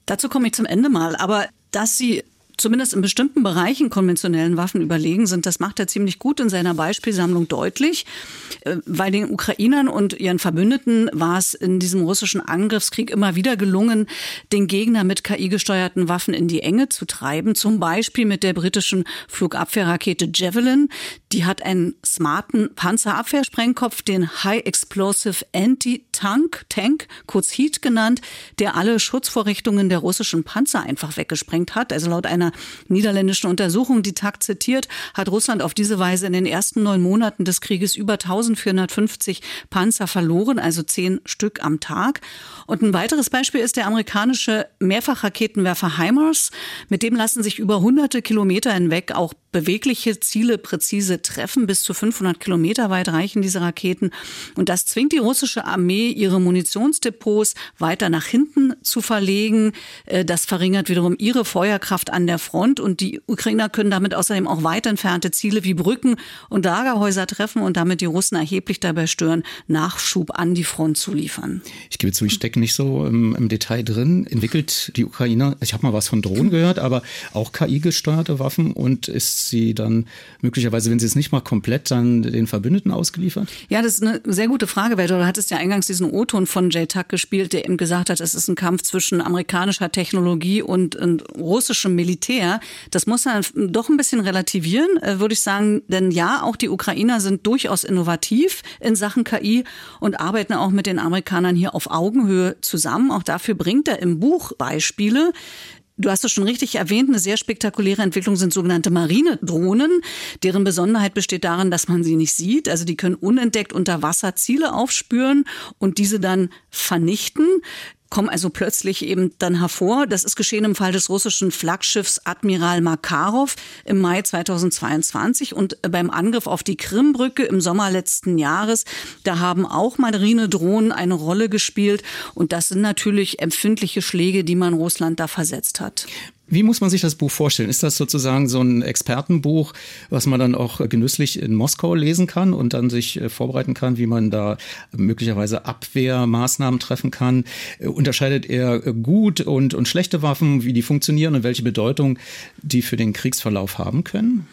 Dazu komme ich zum Ende mal. Aber dass sie zumindest in bestimmten Bereichen konventionellen Waffen überlegen sind. Das macht er ziemlich gut in seiner Beispielsammlung deutlich. Äh, weil den Ukrainern und ihren Verbündeten war es in diesem russischen Angriffskrieg immer wieder gelungen, den Gegner mit KI-gesteuerten Waffen in die Enge zu treiben. Zum Beispiel mit der britischen Flugabwehrrakete Javelin. Die hat einen smarten Panzerabwehrsprengkopf, den High Explosive Anti-Tank, Tank, kurz HEAT genannt, der alle Schutzvorrichtungen der russischen Panzer einfach weggesprengt hat. Also laut einer niederländischen Untersuchung, die Tag zitiert, hat Russland auf diese Weise in den ersten neun Monaten des Krieges über 1450 Panzer verloren, also zehn Stück am Tag. Und ein weiteres Beispiel ist der amerikanische Mehrfachraketenwerfer HIMARS. Mit dem lassen sich über hunderte Kilometer hinweg auch bewegliche Ziele präzise treffen. Bis zu 500 Kilometer weit reichen diese Raketen. Und das zwingt die russische Armee, ihre Munitionsdepots weiter nach hinten zu verlegen. Äh, das verringert wiederum ihre Feuerkraft an der Front. Und die Ukrainer können damit außerdem auch weit entfernte Ziele wie Brücken und Lagerhäuser treffen und damit die Russen erheblich dabei stören, Nachschub an die Front zu liefern. Ich gebe zu, ich stecke nicht so im, im Detail drin. Entwickelt die Ukrainer, ich habe mal was von Drohnen gehört, aber auch KI-gesteuerte Waffen und ist sie dann möglicherweise, wenn sie es nicht mal komplett, dann den Verbündeten ausgeliefert? Ja, das ist eine sehr gute Frage, weil du hattest ja eingangs diesen O-Ton von Jay Tuck gespielt, der eben gesagt hat, es ist ein Kampf zwischen amerikanischer Technologie und, und russischem Militär. Das muss man doch ein bisschen relativieren, äh, würde ich sagen, denn ja, auch die Ukrainer sind durchaus innovativ in Sachen KI und arbeiten auch mit den Amerikanern hier auf Augenhöhe zusammen. Auch dafür bringt er im Buch Beispiele. Du hast es schon richtig erwähnt, eine sehr spektakuläre Entwicklung sind sogenannte Marinedrohnen. Deren Besonderheit besteht darin, dass man sie nicht sieht. Also die können unentdeckt unter Wasser Ziele aufspüren und diese dann vernichten kommen also plötzlich eben dann hervor. Das ist geschehen im Fall des russischen Flaggschiffs Admiral Makarov im Mai 2022 und beim Angriff auf die Krimbrücke im Sommer letzten Jahres. Da haben auch Marinedrohnen eine Rolle gespielt und das sind natürlich empfindliche Schläge, die man Russland da versetzt hat. Wie muss man sich das Buch vorstellen? Ist das sozusagen so ein Expertenbuch, was man dann auch genüsslich in Moskau lesen kann und dann sich äh, vorbereiten kann, wie man da möglicherweise Abwehrmaßnahmen treffen kann? Äh, unterscheidet er gut und, und schlechte Waffen, wie die funktionieren und welche Bedeutung die für den Kriegsverlauf haben können?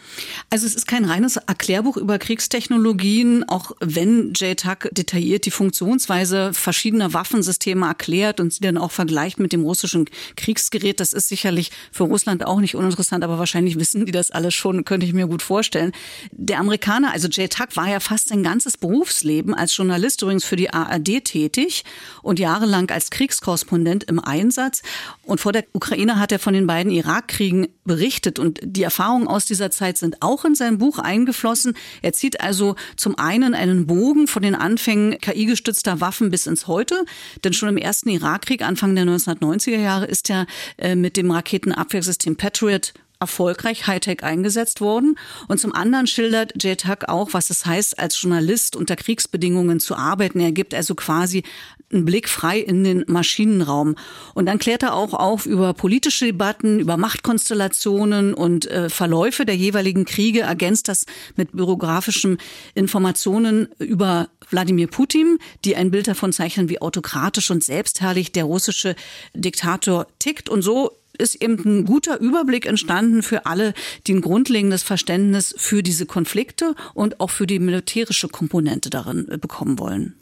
Also es ist kein reines Erklärbuch über Kriegstechnologien, auch wenn Tuck detailliert die Funktionsweise verschiedener Waffensysteme erklärt und sie dann auch vergleicht mit dem russischen Kriegsgerät. Das ist sicherlich für Russland auch nicht uninteressant, aber wahrscheinlich wissen die das alles schon, könnte ich mir gut vorstellen. Der Amerikaner, also Jay Tuck, war ja fast sein ganzes Berufsleben als Journalist übrigens für die ARD tätig und jahrelang als Kriegskorrespondent im Einsatz. Und vor der Ukraine hat er von den beiden Irakkriegen berichtet und die Erfahrungen aus dieser Zeit sind auch in sein Buch eingeflossen. Er zieht also zum einen einen Bogen von den Anfängen KI-gestützter Waffen bis ins Heute, denn schon im ersten Irakkrieg Anfang der 1990er Jahre ist er äh, mit dem Raketen Raketenabwehrsystem Patriot erfolgreich Hightech eingesetzt worden. Und zum anderen schildert Jay Tuck auch, was es heißt, als Journalist unter Kriegsbedingungen zu arbeiten. Er gibt also quasi einen Blick frei in den Maschinenraum. Und dann klärt er auch auf über politische Debatten, über Machtkonstellationen und äh, Verläufe der jeweiligen Kriege, ergänzt das mit biografischen Informationen über Wladimir Putin, die ein Bild davon zeichnen, wie autokratisch und selbstherrlich der russische Diktator tickt. Und so ist eben ein guter Überblick entstanden für alle, die ein grundlegendes Verständnis für diese Konflikte und auch für die militärische Komponente darin äh, bekommen wollen.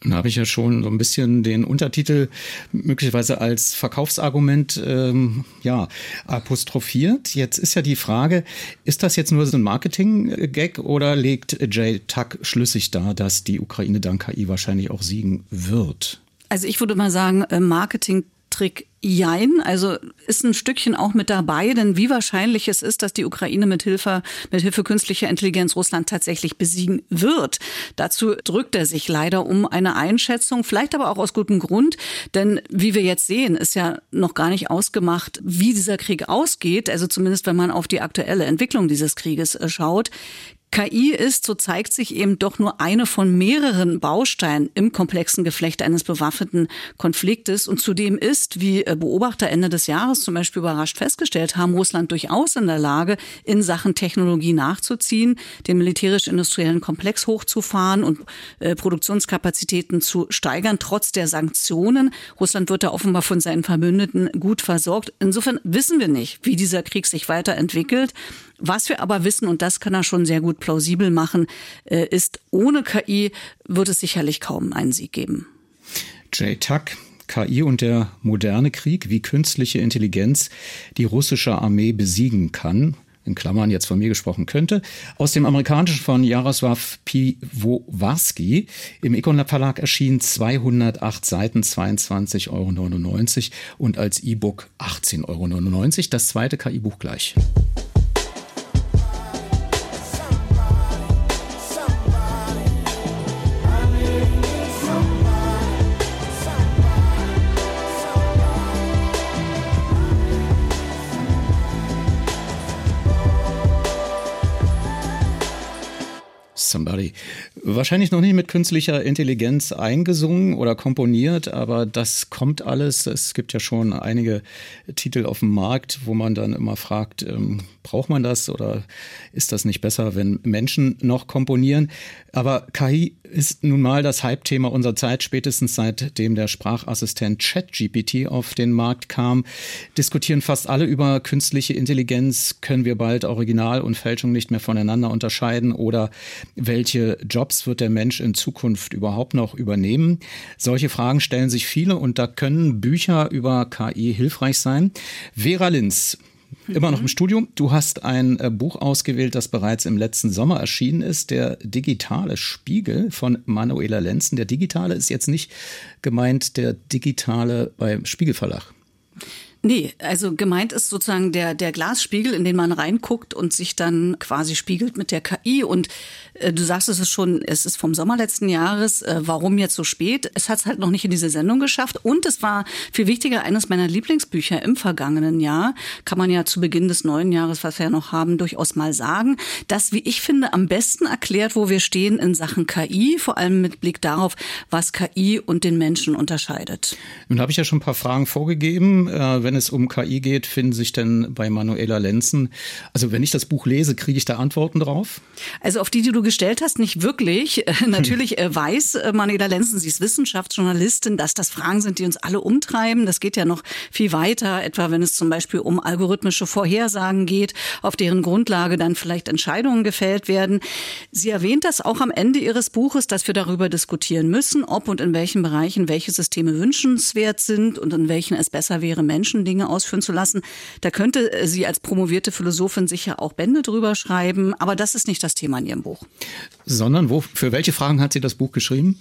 Dann habe ich ja schon so ein bisschen den Untertitel möglicherweise als Verkaufsargument ähm, ja, apostrophiert. Jetzt ist ja die Frage, ist das jetzt nur so ein Marketing-Gag oder legt Jay Tuck schlüssig dar, dass die Ukraine dank KI wahrscheinlich auch siegen wird? Also ich würde mal sagen, äh, Marketing Kriegstrick Jein, also ist ein Stückchen auch mit dabei, denn wie wahrscheinlich es ist, dass die Ukraine mit Hilfe, mit Hilfe künstlicher Intelligenz Russland tatsächlich besiegen wird. Dazu drückt er sich leider um eine Einschätzung, vielleicht aber auch aus gutem Grund, denn wie wir jetzt sehen, ist ja noch gar nicht ausgemacht, wie dieser Krieg ausgeht, also zumindest wenn man auf die aktuelle Entwicklung dieses Krieges äh, schaut. KI ist, so zeigt sich eben doch nur eine von mehreren Bausteinen im komplexen Geflecht eines bewaffneten Konfliktes. Und zudem ist, wie äh, Beobachter Ende des Jahres zum Beispiel überrascht festgestellt haben, Russland durchaus in der Lage, in Sachen Technologie nachzuziehen, den militärisch-industriellen Komplex hochzufahren und äh, Produktionskapazitäten zu steigern, trotz der Sanktionen. Russland wird da offenbar von seinen Verbündeten gut versorgt. Insofern wissen wir nicht, wie dieser Krieg sich weiterentwickelt. Was wir aber wissen, und das kann er schon sehr gut plausibel machen, äh, ist, ohne KI wird es sicherlich kaum einen Sieg geben. Jay Tuck, KI und der moderne Krieg, wie künstliche Intelligenz die russische Armee besiegen kann in Klammern jetzt von mir gesprochen könnte, aus dem amerikanischen von Jaroslav Piwowarski. Im Econ Verlag erschien 208 Seiten, 22,99 Euro und als E-Book 18,99 Euro. Das zweite KI-Buch gleich. Somebody. Wahrscheinlich noch nicht mit künstlicher Intelligenz eingesungen oder komponiert, aber das kommt alles. Es gibt ja schon einige Titel auf dem Markt, wo man dann immer fragt, ähm, braucht man das oder ist das nicht besser, wenn Menschen noch komponieren? Aber KI ist nun mal das Hype-Thema unserer Zeit, spätestens seitdem der Sprachassistent ChatGPT auf den Markt kam. Diskutieren fast alle über künstliche Intelligenz. Können wir bald Original und Fälschung nicht mehr voneinander unterscheiden? Oder welche Jobs wird der Mensch in Zukunft überhaupt noch übernehmen? Solche Fragen stellen sich viele und da können Bücher über KI hilfreich sein. Vera Linz immer noch im Studium. Du hast ein äh, Buch ausgewählt, das bereits im letzten Sommer erschienen ist, der digitale Spiegel von Manuela Lenzen. Der digitale ist jetzt nicht gemeint der digitale beim Spiegelverlag. Nee, also gemeint ist sozusagen der, der Glasspiegel, in den man reinguckt und sich dann quasi spiegelt mit der KI. Und äh, du sagst es ist schon, es ist vom Sommer letzten Jahres. Äh, warum jetzt so spät? Es hat es halt noch nicht in diese Sendung geschafft. Und es war viel wichtiger, eines meiner Lieblingsbücher im vergangenen Jahr. Kann man ja zu Beginn des neuen Jahres, was wir ja noch haben, durchaus mal sagen. Das, wie ich finde, am besten erklärt, wo wir stehen in Sachen KI, vor allem mit Blick darauf, was KI und den Menschen unterscheidet. Nun habe ich ja schon ein paar Fragen vorgegeben. Äh, wenn es um KI geht, finden sich denn bei Manuela Lenzen, also wenn ich das Buch lese, kriege ich da Antworten drauf? Also auf die, die du gestellt hast, nicht wirklich. Natürlich äh, weiß äh, Manuela Lenzen, sie ist Wissenschaftsjournalistin, dass das Fragen sind, die uns alle umtreiben. Das geht ja noch viel weiter, etwa wenn es zum Beispiel um algorithmische Vorhersagen geht, auf deren Grundlage dann vielleicht Entscheidungen gefällt werden. Sie erwähnt das auch am Ende ihres Buches, dass wir darüber diskutieren müssen, ob und in welchen Bereichen welche Systeme wünschenswert sind und in welchen es besser wäre, Menschen Dinge ausführen zu lassen. Da könnte äh, sie als promovierte Philosophin sicher auch Bände drüber schreiben, aber das ist nicht das Thema in ihrem Buch. Sondern wo, für welche Fragen hat sie das Buch geschrieben?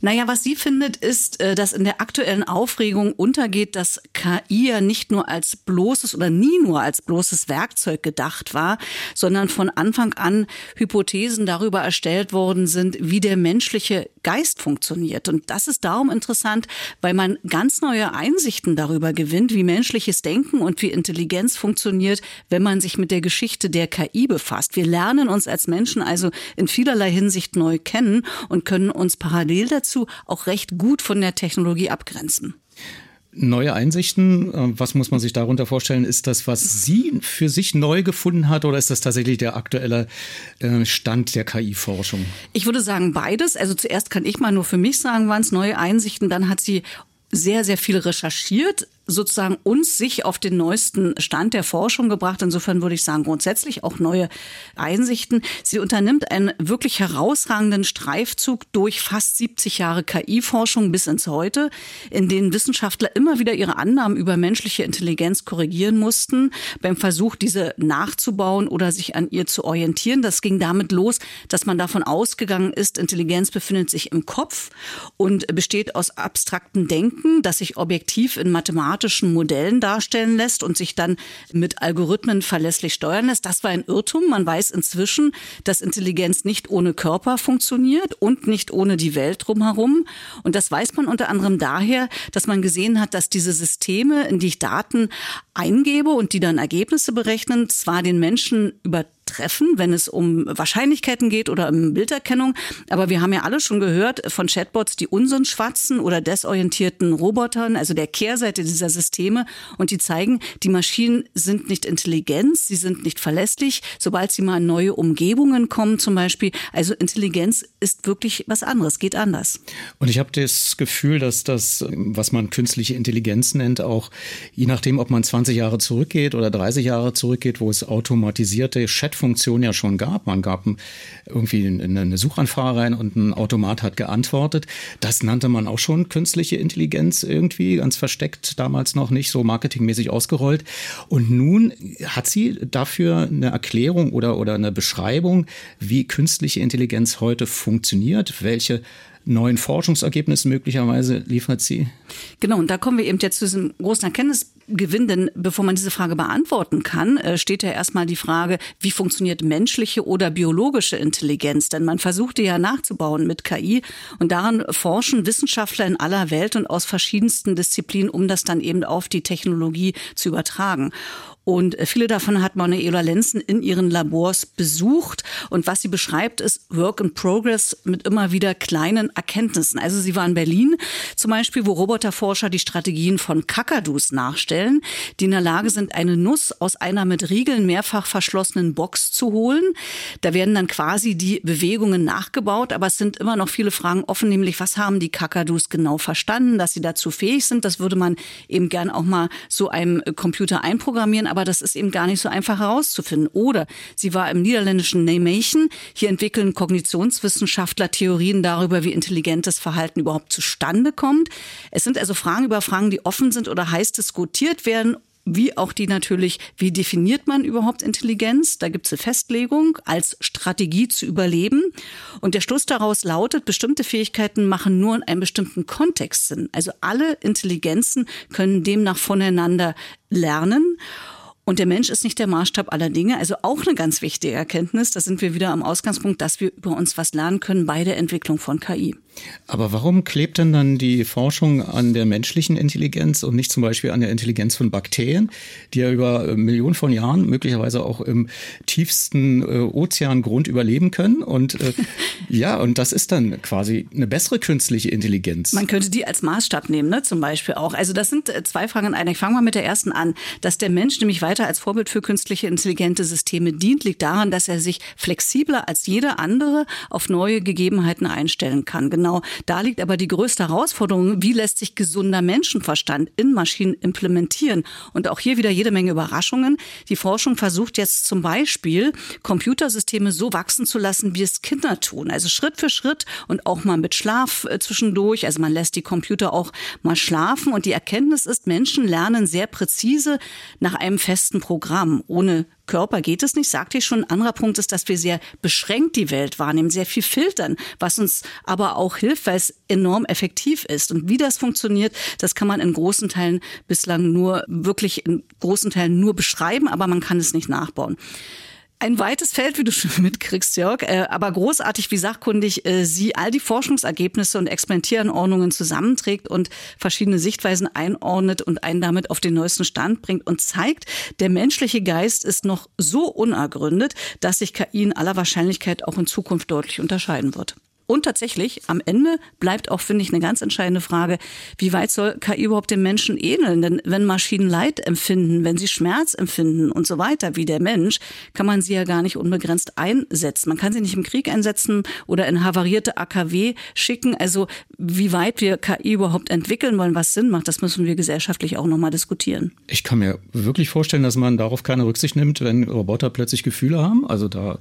Naja, was sie findet, ist, äh, dass in der aktuellen Aufregung untergeht, dass KI ja nicht nur als bloßes oder nie nur als bloßes Werkzeug gedacht war, sondern von Anfang an Hypothesen darüber erstellt worden sind, wie der menschliche Geist funktioniert. Und das ist darum interessant, weil man ganz neue Einsichten darüber gewinnt, wie menschliches Denken und wie Intelligenz funktioniert, wenn man sich mit der Geschichte der KI befasst. Wir lernen uns als Menschen also in vielerlei Hinsicht neu kennen und können uns parallel dazu dazu auch recht gut von der Technologie abgrenzen. Neue Einsichten, äh, was muss man sich darunter vorstellen? Ist das, was sie für sich neu gefunden hat oder ist das tatsächlich der aktuelle äh, Stand der KI-Forschung? Ich würde sagen beides. Also zuerst kann ich mal nur für mich sagen, waren es neue Einsichten. Dann hat sie sehr, sehr viel recherchiert, sozusagen uns sich auf den neuesten Stand der Forschung gebracht. Insofern würde ich sagen, grundsätzlich auch neue Einsichten. Sie unternimmt einen wirklich herausragenden Streifzug durch fast 70 Jahre KI-Forschung bis ins Heute, in denen Wissenschaftler immer wieder ihre Annahmen über menschliche Intelligenz korrigieren mussten, beim Versuch, diese nachzubauen oder sich an ihr zu orientieren. Das ging damit los, dass man davon ausgegangen ist, Intelligenz befindet sich im Kopf und besteht aus abstraktem Denken, das sich objektiv in mathematischen Modellen darstellen lässt und sich dann mit Algorithmen verlässlich steuern lässt. Das war ein Irrtum. Man weiß inzwischen, dass Intelligenz nicht ohne Körper funktioniert und nicht ohne die Welt drumherum. Und das weiß man unter anderem daher, dass man gesehen hat, dass diese Systeme, in die ich Daten eingebe und die dann Ergebnisse berechnen, zwar den Menschen über treffen, wenn es um Wahrscheinlichkeiten geht oder um Bilderkennung. Aber wir haben ja alle schon gehört von Chatbots, die Unsinn schwatzen oder desorientierten Robotern, also der Kehrseite dieser Systeme. Und die zeigen, die Maschinen sind nicht intelligent, sie sind nicht verlässlich, sobald sie mal in neue Umgebungen kommen zum Beispiel. Also Intelligenz ist wirklich was anderes, geht anders. Und ich habe das Gefühl, dass das, was man künstliche Intelligenz nennt, auch je nachdem, ob man 20 Jahre zurückgeht oder 30 Jahre zurückgeht, wo es automatisierte Chat Chat-Funktion ja schon gab. Man gab irgendwie eine Suchanfrage rein und ein Automat hat geantwortet. Das nannte man auch schon künstliche Intelligenz irgendwie, ganz versteckt, damals noch nicht so marketingmäßig ausgerollt. Und nun hat sie dafür eine Erklärung oder, oder eine Beschreibung, wie künstliche Intelligenz heute funktioniert, welche neuen Forschungsergebnissen möglicherweise liefert sie? Genau, und da kommen wir eben jetzt zu diesem großen Erkenntnisgewinn, denn bevor man diese Frage beantworten kann, äh, steht ja erstmal die Frage, wie funktioniert menschliche oder biologische Intelligenz? Denn man versucht die ja nachzubauen mit KI und daran forschen Wissenschaftler in aller Welt und aus verschiedensten Disziplinen, um das dann eben auf die Technologie zu übertragen. Und äh, viele davon hat Manuela Lenzen in ihren Labors besucht. Und was sie beschreibt, ist Work in Progress mit immer wieder kleinen Erkenntnissen. Also sie war in Berlin zum Beispiel, wo Roboterforscher die Strategien von Kakadus nachstellen, die in der Lage sind, eine Nuss aus einer mit Riegeln mehrfach verschlossenen Box zu holen. Da werden dann quasi die Bewegungen nachgebaut, aber es sind immer noch viele Fragen offen, nämlich was haben die Kakadus genau verstanden, dass sie dazu fähig sind. Das würde man eben gern auch mal so einem Computer einprogrammieren aber das ist eben gar nicht so einfach herauszufinden. Oder sie war im niederländischen Nijmegen. Hier entwickeln Kognitionswissenschaftler Theorien darüber, wie intelligentes Verhalten überhaupt zustande kommt. Es sind also Fragen über Fragen, die offen sind oder heiß diskutiert werden wie auch die natürlich, wie definiert man überhaupt Intelligenz? Da gibt es eine Festlegung als Strategie zu überleben. Und der Schluss daraus lautet, bestimmte Fähigkeiten machen nur in einem bestimmten Kontext Sinn. Also alle Intelligenzen können demnach voneinander lernen. Und der Mensch ist nicht der Maßstab aller Dinge. Also auch eine ganz wichtige Erkenntnis. Da sind wir wieder am Ausgangspunkt, dass wir über uns was lernen können bei der Entwicklung von KI. Aber warum klebt denn dann die Forschung an der menschlichen Intelligenz und nicht zum Beispiel an der Intelligenz von Bakterien, die ja über äh, Millionen von Jahren möglicherweise auch im tiefsten äh, Ozeangrund überleben können? Und äh, ja, und das ist dann quasi eine bessere künstliche Intelligenz. Man könnte die als Maßstab nehmen, ne, zum Beispiel auch. Also das sind äh, zwei Fragen in einer. Ich fange mal mit der ersten an. Dass der Mensch nämlich weiter als Vorbild für künstliche intelligente Systeme dient, liegt daran, dass er sich flexibler als jeder andere auf neue Gegebenheiten einstellen kann. Genau Genau, da liegt aber die größte Herausforderung, wie lässt sich gesunder Menschenverstand in Maschinen implementieren? Und auch hier wieder jede Menge Überraschungen. Die Forschung versucht jetzt zum Beispiel, Computersysteme so wachsen zu lassen, wie es Kinder tun. Also Schritt für Schritt und auch mal mit Schlaf äh, zwischendurch. Also man lässt die Computer auch mal schlafen. Und die Erkenntnis ist, Menschen lernen sehr präzise nach einem festen Programm, ohne Körper geht es nicht, sagte ich schon. Ein anderer Punkt ist, dass wir sehr beschränkt die Welt wahrnehmen, sehr viel filtern, was uns aber auch hilft, weil es enorm effektiv ist. Und wie das funktioniert, das kann man in großen Teilen bislang nur, wirklich in großen Teilen nur beschreiben, aber man kann es nicht nachbauen. Ein weites Feld, wie du schon mitkriegst, Jörg, äh, aber großartig, wie sachkundig äh, sie all die Forschungsergebnisse und Experimentierenordnungen zusammenträgt und verschiedene Sichtweisen einordnet und einen damit auf den neuesten Stand bringt und zeigt, der menschliche Geist ist noch so unergründet, dass sich KI in aller Wahrscheinlichkeit auch in Zukunft deutlich unterscheiden wird. Und tatsächlich, am Ende bleibt auch, finde ich, eine ganz entscheidende Frage, wie weit soll KI überhaupt dem Menschen ähneln? Denn wenn Maschinen Leid empfinden, wenn sie Schmerz empfinden und so weiter wie der Mensch, kann man sie ja gar nicht unbegrenzt einsetzen. Man kann sie nicht im Krieg einsetzen oder in havarierte AKW schicken. Also wie weit wir KI überhaupt entwickeln wollen, was Sinn macht, das müssen wir gesellschaftlich auch nochmal diskutieren. Ich kann mir wirklich vorstellen, dass man darauf keine Rücksicht nimmt, wenn Roboter plötzlich Gefühle haben. Also da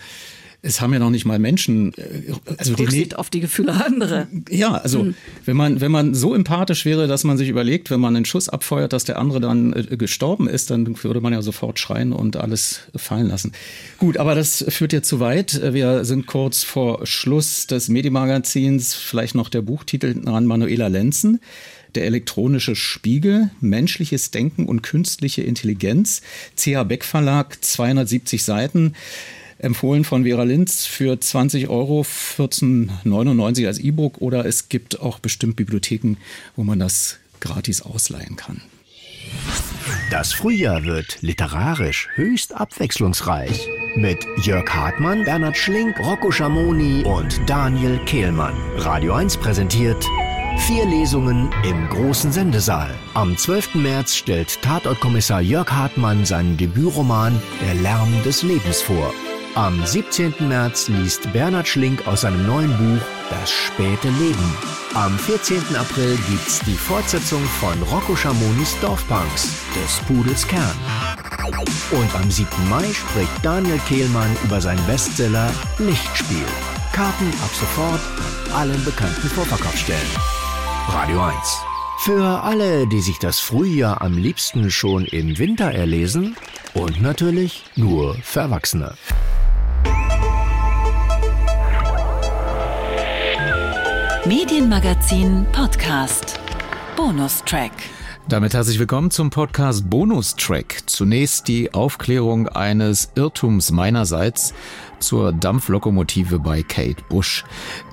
es haben ja noch nicht mal Menschen, äh, also die Rücksicht auf die Gefühle anderer. Ja, also hm. wenn man wenn man so empathisch wäre, dass man sich überlegt, wenn man einen Schuss abfeuert, dass der andere dann äh, gestorben ist, dann würde man ja sofort schreien und alles fallen lassen. Gut, aber das führt jetzt zu weit. Wir sind kurz vor Schluss des Medienmagazins. Vielleicht noch der Buchtitel an Manuela Lenzen. Der elektronische Spiegel, menschliches Denken und künstliche Intelligenz. CH Beck Verlag, 270 Seiten empfohlen von Vera Linz für 20 Euro, 14,99 als E-Book oder es gibt auch bestimmt Bibliotheken, wo man das gratis ausleihen kann. Das Frühjahr wird literarisch höchst abwechslungsreich. Mit Jörg Hartmann, Bernhard Schlink, Rocco Schamoni und Daniel Kehlmann. Radio 1 präsentiert Vier Lesungen im großen Sendesaal. Am 12. März stellt Tatortkommissar Jörg Hartmann seinen Debütroman Der Lärm des Lebens vor. Am 17. März liest Bernhard Schlink aus seinem neuen Buch Das späte Leben. Am 14. April gibt's die Fortsetzung von Rocco Schamonis Dorfpunks, des Pudels Kern. Und am 7. Mai spricht Daniel Kehlmann über seinen Bestseller Lichtspiel. Karten ab sofort an allen bekannten Vorverkaufsstellen. Radio 1. Für alle, die sich das Frühjahr am liebsten schon im Winter erlesen und natürlich nur für Erwachsene. Medienmagazin Podcast. Bonustrack. Damit herzlich willkommen zum Podcast Bonustrack. Zunächst die Aufklärung eines Irrtums meinerseits zur Dampflokomotive bei Kate Bush.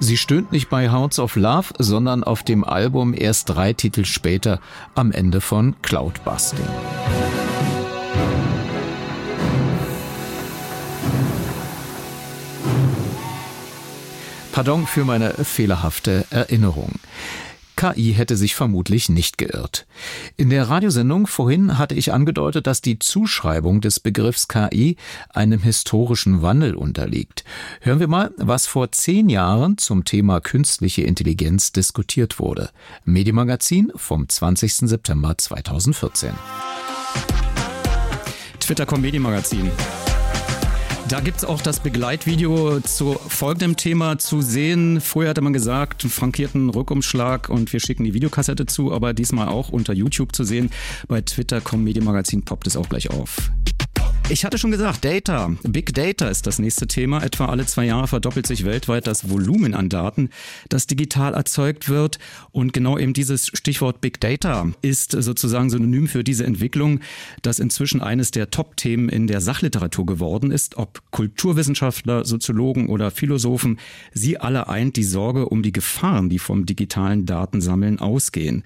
Sie stöhnt nicht bei Hounds of Love, sondern auf dem Album erst drei Titel später am Ende von Cloudbusting. Pardon für meine fehlerhafte Erinnerung. KI hätte sich vermutlich nicht geirrt. In der Radiosendung vorhin hatte ich angedeutet, dass die Zuschreibung des Begriffs KI einem historischen Wandel unterliegt. Hören wir mal, was vor zehn Jahren zum Thema künstliche Intelligenz diskutiert wurde. Medienmagazin vom 20. September 2014. Twitter.com Medienmagazin. Da gibt es auch das Begleitvideo zu folgendem Thema zu sehen. Vorher hatte man gesagt, frankierten Rückumschlag und wir schicken die Videokassette zu, aber diesmal auch unter YouTube zu sehen. Bei Twitter, kommen Medienmagazin poppt es auch gleich auf. Ich hatte schon gesagt, Data, Big Data ist das nächste Thema. Etwa alle zwei Jahre verdoppelt sich weltweit das Volumen an Daten, das digital erzeugt wird. Und genau eben dieses Stichwort Big Data ist sozusagen synonym für diese Entwicklung, das inzwischen eines der Top-Themen in der Sachliteratur geworden ist. Ob Kulturwissenschaftler, Soziologen oder Philosophen, sie alle eint die Sorge um die Gefahren, die vom digitalen Datensammeln ausgehen.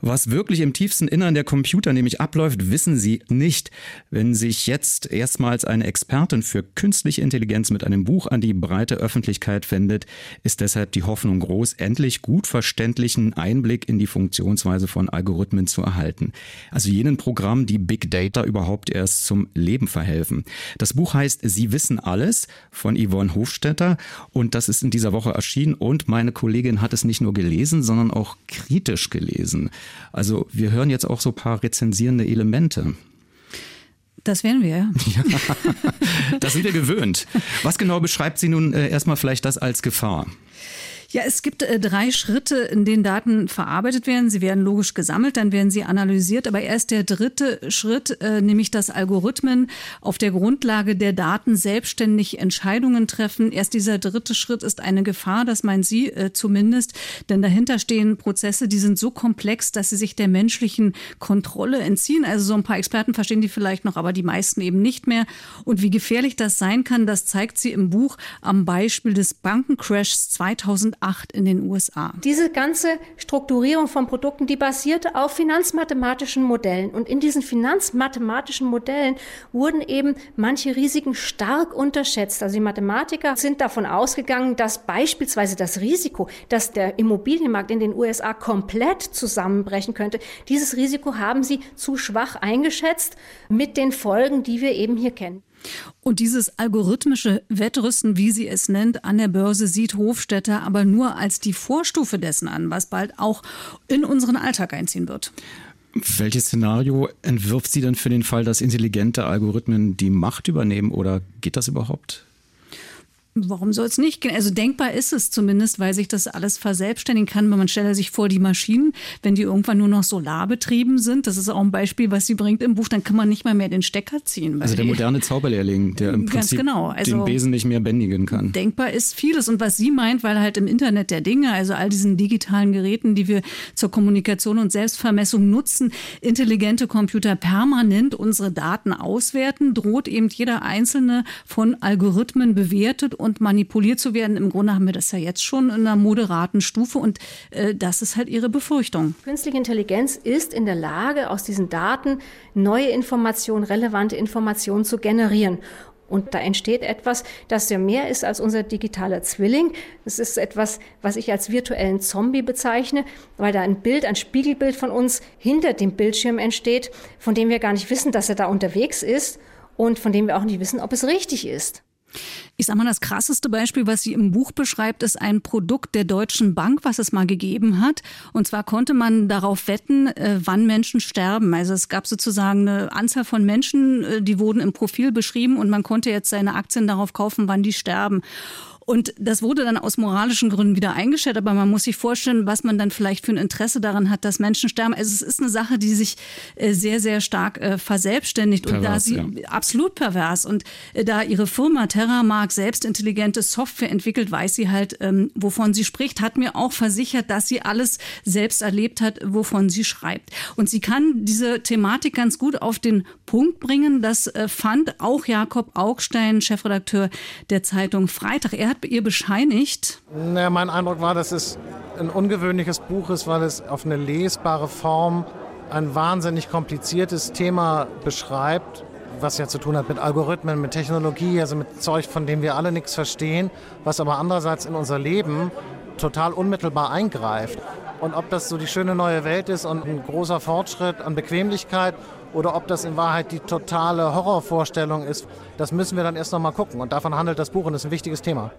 Was wirklich im tiefsten Innern der Computer nämlich abläuft, wissen sie nicht. Wenn sich jetzt erstmals eine Expertin für künstliche Intelligenz mit einem Buch an die breite Öffentlichkeit wendet, ist deshalb die Hoffnung groß, endlich gut verständlichen Einblick in die Funktionsweise von Algorithmen zu erhalten. Also jenen Programmen, die Big Data überhaupt erst zum Leben verhelfen. Das Buch heißt Sie wissen alles von Yvonne Hofstetter und das ist in dieser Woche erschienen und meine Kollegin hat es nicht nur gelesen, sondern auch kritisch gelesen. Also wir hören jetzt auch so ein paar rezensierende Elemente. Das wären wir, ja. ja. Das sind wir gewöhnt. Was genau beschreibt sie nun äh, erstmal vielleicht das als Gefahr? Ja, es gibt äh, drei Schritte, in denen Daten verarbeitet werden. Sie werden logisch gesammelt, dann werden sie analysiert. Aber erst der dritte Schritt, äh, nämlich dass Algorithmen auf der Grundlage der Daten selbstständig Entscheidungen treffen. Erst dieser dritte Schritt ist eine Gefahr, das meinen Sie äh, zumindest. Denn dahinter stehen Prozesse, die sind so komplex, dass sie sich der menschlichen Kontrolle entziehen. Also so ein paar Experten verstehen die vielleicht noch, aber die meisten eben nicht mehr. Und wie gefährlich das sein kann, das zeigt sie im Buch am Beispiel des Bankencrashs 2008 2008 in den USA. Diese ganze Strukturierung von Produkten, die basierte auf finanzmathematischen Modellen. Und in diesen finanzmathematischen Modellen wurden eben manche Risiken stark unterschätzt. Also die Mathematiker sind davon ausgegangen, dass beispielsweise das Risiko, dass der Immobilienmarkt in den USA komplett zusammenbrechen könnte, dieses Risiko haben sie zu schwach eingeschätzt mit den Folgen, die wir eben hier kennen. Und dieses algorithmische Wettrüsten, wie sie es nennt, an der Börse sieht Hofstetter aber nur als die Vorstufe dessen an, was bald auch in unseren Alltag einziehen wird. Welches Szenario entwirft sie denn für den Fall, dass intelligente Algorithmen die Macht übernehmen oder geht das überhaupt? Warum soll es nicht gehen? Also denkbar ist es zumindest, weil sich das alles verselbstständigen kann. Man stelle sich vor, die Maschinen, wenn die irgendwann nur noch solarbetrieben sind, das ist auch ein Beispiel, was sie bringt im Buch, dann kann man nicht mal mehr den Stecker ziehen. Also der moderne Zauberlehrling, der im Prinzip genau. also den Besen nicht mehr bändigen kann. Denkbar ist vieles. Und was sie meint, weil halt im Internet der Dinge, also all diesen digitalen Geräten, die wir zur Kommunikation und Selbstvermessung nutzen, intelligente Computer permanent unsere Daten auswerten, droht eben jeder einzelne von Algorithmen bewertet und manipuliert zu werden. Im Grunde haben wir das ja jetzt schon in einer moderaten Stufe und äh, das ist halt ihre Befürchtung. Künstliche Intelligenz ist in der Lage, aus diesen Daten neue Informationen, relevante Informationen zu generieren. Und da entsteht etwas, das ja mehr ist als unser digitaler Zwilling. Das ist etwas, was ich als virtuellen Zombie bezeichne, weil da ein Bild, ein Spiegelbild von uns hinter dem Bildschirm entsteht, von dem wir gar nicht wissen, dass er da unterwegs ist und von dem wir auch nicht wissen, ob es richtig ist. Ich sag mal, das krasseste Beispiel, was sie im Buch beschreibt, ist ein Produkt der Deutschen Bank, was es mal gegeben hat. Und zwar konnte man darauf wetten, äh, wann Menschen sterben. Also es gab sozusagen eine Anzahl von Menschen, äh, die wurden im Profil beschrieben und man konnte jetzt seine Aktien darauf kaufen, wann die sterben. Und das wurde dann aus moralischen Gründen wieder eingestellt, aber man muss sich vorstellen, was man dann vielleicht für ein Interesse daran hat, dass Menschen sterben. Also es ist eine Sache, die sich äh, sehr, sehr stark äh, verselbstständigt pervers, und da sie ja. absolut pervers und äh, da ihre Firma Terramark selbst intelligente Software entwickelt, weiß sie halt, ähm, wovon sie spricht, hat mir auch versichert, dass sie alles selbst erlebt hat, wovon sie schreibt. Und sie kann diese Thematik ganz gut auf den Punkt bringen. Das fand auch Jakob Augstein, Chefredakteur der Zeitung Freitag. Er hat hat ihr bescheinigt? Naja, mein Eindruck war, dass es ein ungewöhnliches Buch ist, weil es auf eine lesbare Form ein wahnsinnig kompliziertes Thema beschreibt, was ja zu tun hat mit Algorithmen, mit Technologie, also mit Zeug, von dem wir alle nichts verstehen, was aber andererseits in unser Leben total unmittelbar eingreift. Und ob das so die schöne neue Welt ist und ein großer Fortschritt an Bequemlichkeit oder ob das in Wahrheit die totale Horrorvorstellung ist, das müssen wir dann erst noch mal gucken. Und davon handelt das Buch und ist ein wichtiges Thema.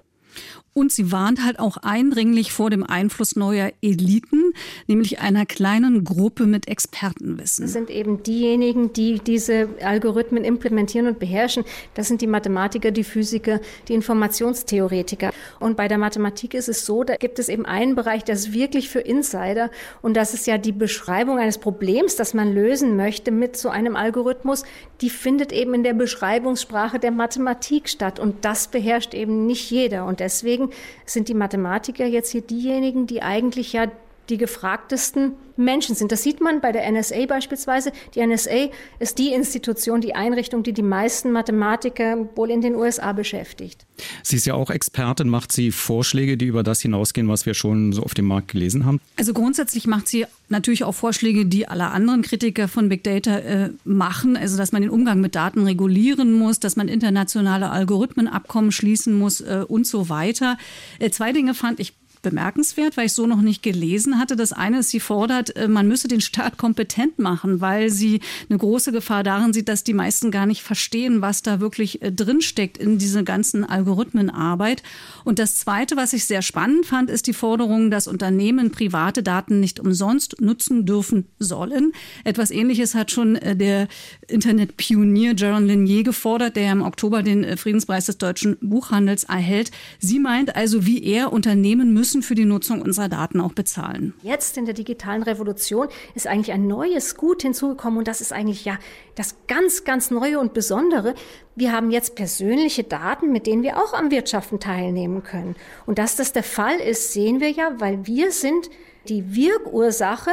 Und sie warnt halt auch eindringlich vor dem Einfluss neuer Eliten, nämlich einer kleinen Gruppe mit Expertenwissen. Das sind eben diejenigen, die diese Algorithmen implementieren und beherrschen. Das sind die Mathematiker, die Physiker, die Informationstheoretiker. Und bei der Mathematik ist es so, da gibt es eben einen Bereich, der ist wirklich für Insider. Und das ist ja die Beschreibung eines Problems, das man lösen möchte mit so einem Algorithmus. Die findet eben in der Beschreibungssprache der Mathematik statt. Und das beherrscht eben nicht jeder. Und deswegen sind die Mathematiker jetzt hier diejenigen, die eigentlich ja die gefragtesten Menschen sind. Das sieht man bei der NSA beispielsweise. Die NSA ist die Institution, die Einrichtung, die die meisten Mathematiker wohl in den USA beschäftigt. Sie ist ja auch Expertin. Macht sie Vorschläge, die über das hinausgehen, was wir schon so auf dem Markt gelesen haben? Also grundsätzlich macht sie natürlich auch Vorschläge, die alle anderen Kritiker von Big Data äh, machen. Also dass man den Umgang mit Daten regulieren muss, dass man internationale Algorithmenabkommen schließen muss äh, und so weiter. Äh, zwei Dinge fand ich bemerkenswert, weil ich so noch nicht gelesen hatte. Das eine ist, sie fordert, äh, man müsse den Staat kompetent machen, weil sie eine große Gefahr darin sieht, dass die meisten gar nicht verstehen, was da wirklich äh, drinsteckt in diese ganzen Algorithmenarbeit. Und das zweite, was ich sehr spannend fand, ist die Forderung, dass Unternehmen private Daten nicht umsonst nutzen dürfen sollen. Etwas ähnliches hat schon äh, der Internetpionier Jaron Lanier gefordert, der im Oktober den Friedenspreis des deutschen Buchhandels erhält. Sie meint also, wie er Unternehmen müssen müssen für die Nutzung unserer Daten auch bezahlen. Jetzt in der digitalen Revolution ist eigentlich ein neues Gut hinzugekommen und das ist eigentlich ja das ganz, ganz Neue und Besondere. Wir haben jetzt persönliche Daten, mit denen wir auch am Wirtschaften teilnehmen können. Und dass das der Fall ist, sehen wir ja, weil wir sind die Wirkursache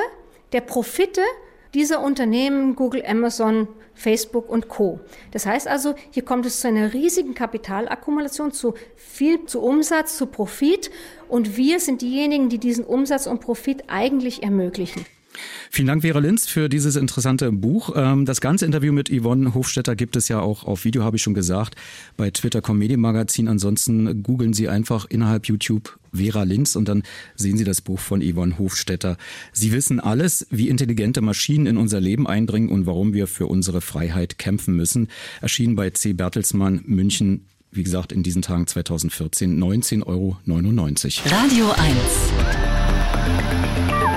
der Profite dieser Unternehmen, Google, Amazon, Facebook und Co. Das heißt also, hier kommt es zu einer riesigen Kapitalakkumulation, zu viel, zu Umsatz, zu Profit. Und wir sind diejenigen, die diesen Umsatz und Profit eigentlich ermöglichen. Vielen Dank, Vera Linz, für dieses interessante Buch. Ähm, das ganze Interview mit Yvonne Hofstetter gibt es ja auch auf Video, habe ich schon gesagt, bei Twitter Comedy Magazin. Ansonsten googeln Sie einfach innerhalb YouTube Vera Linz und dann sehen Sie das Buch von Yvonne Hofstetter. Sie wissen alles, wie intelligente Maschinen in unser Leben eindringen und warum wir für unsere Freiheit kämpfen müssen. Erschienen bei C. Bertelsmann München wie gesagt, in diesen Tagen 2014 19,99 Euro. Radio 1.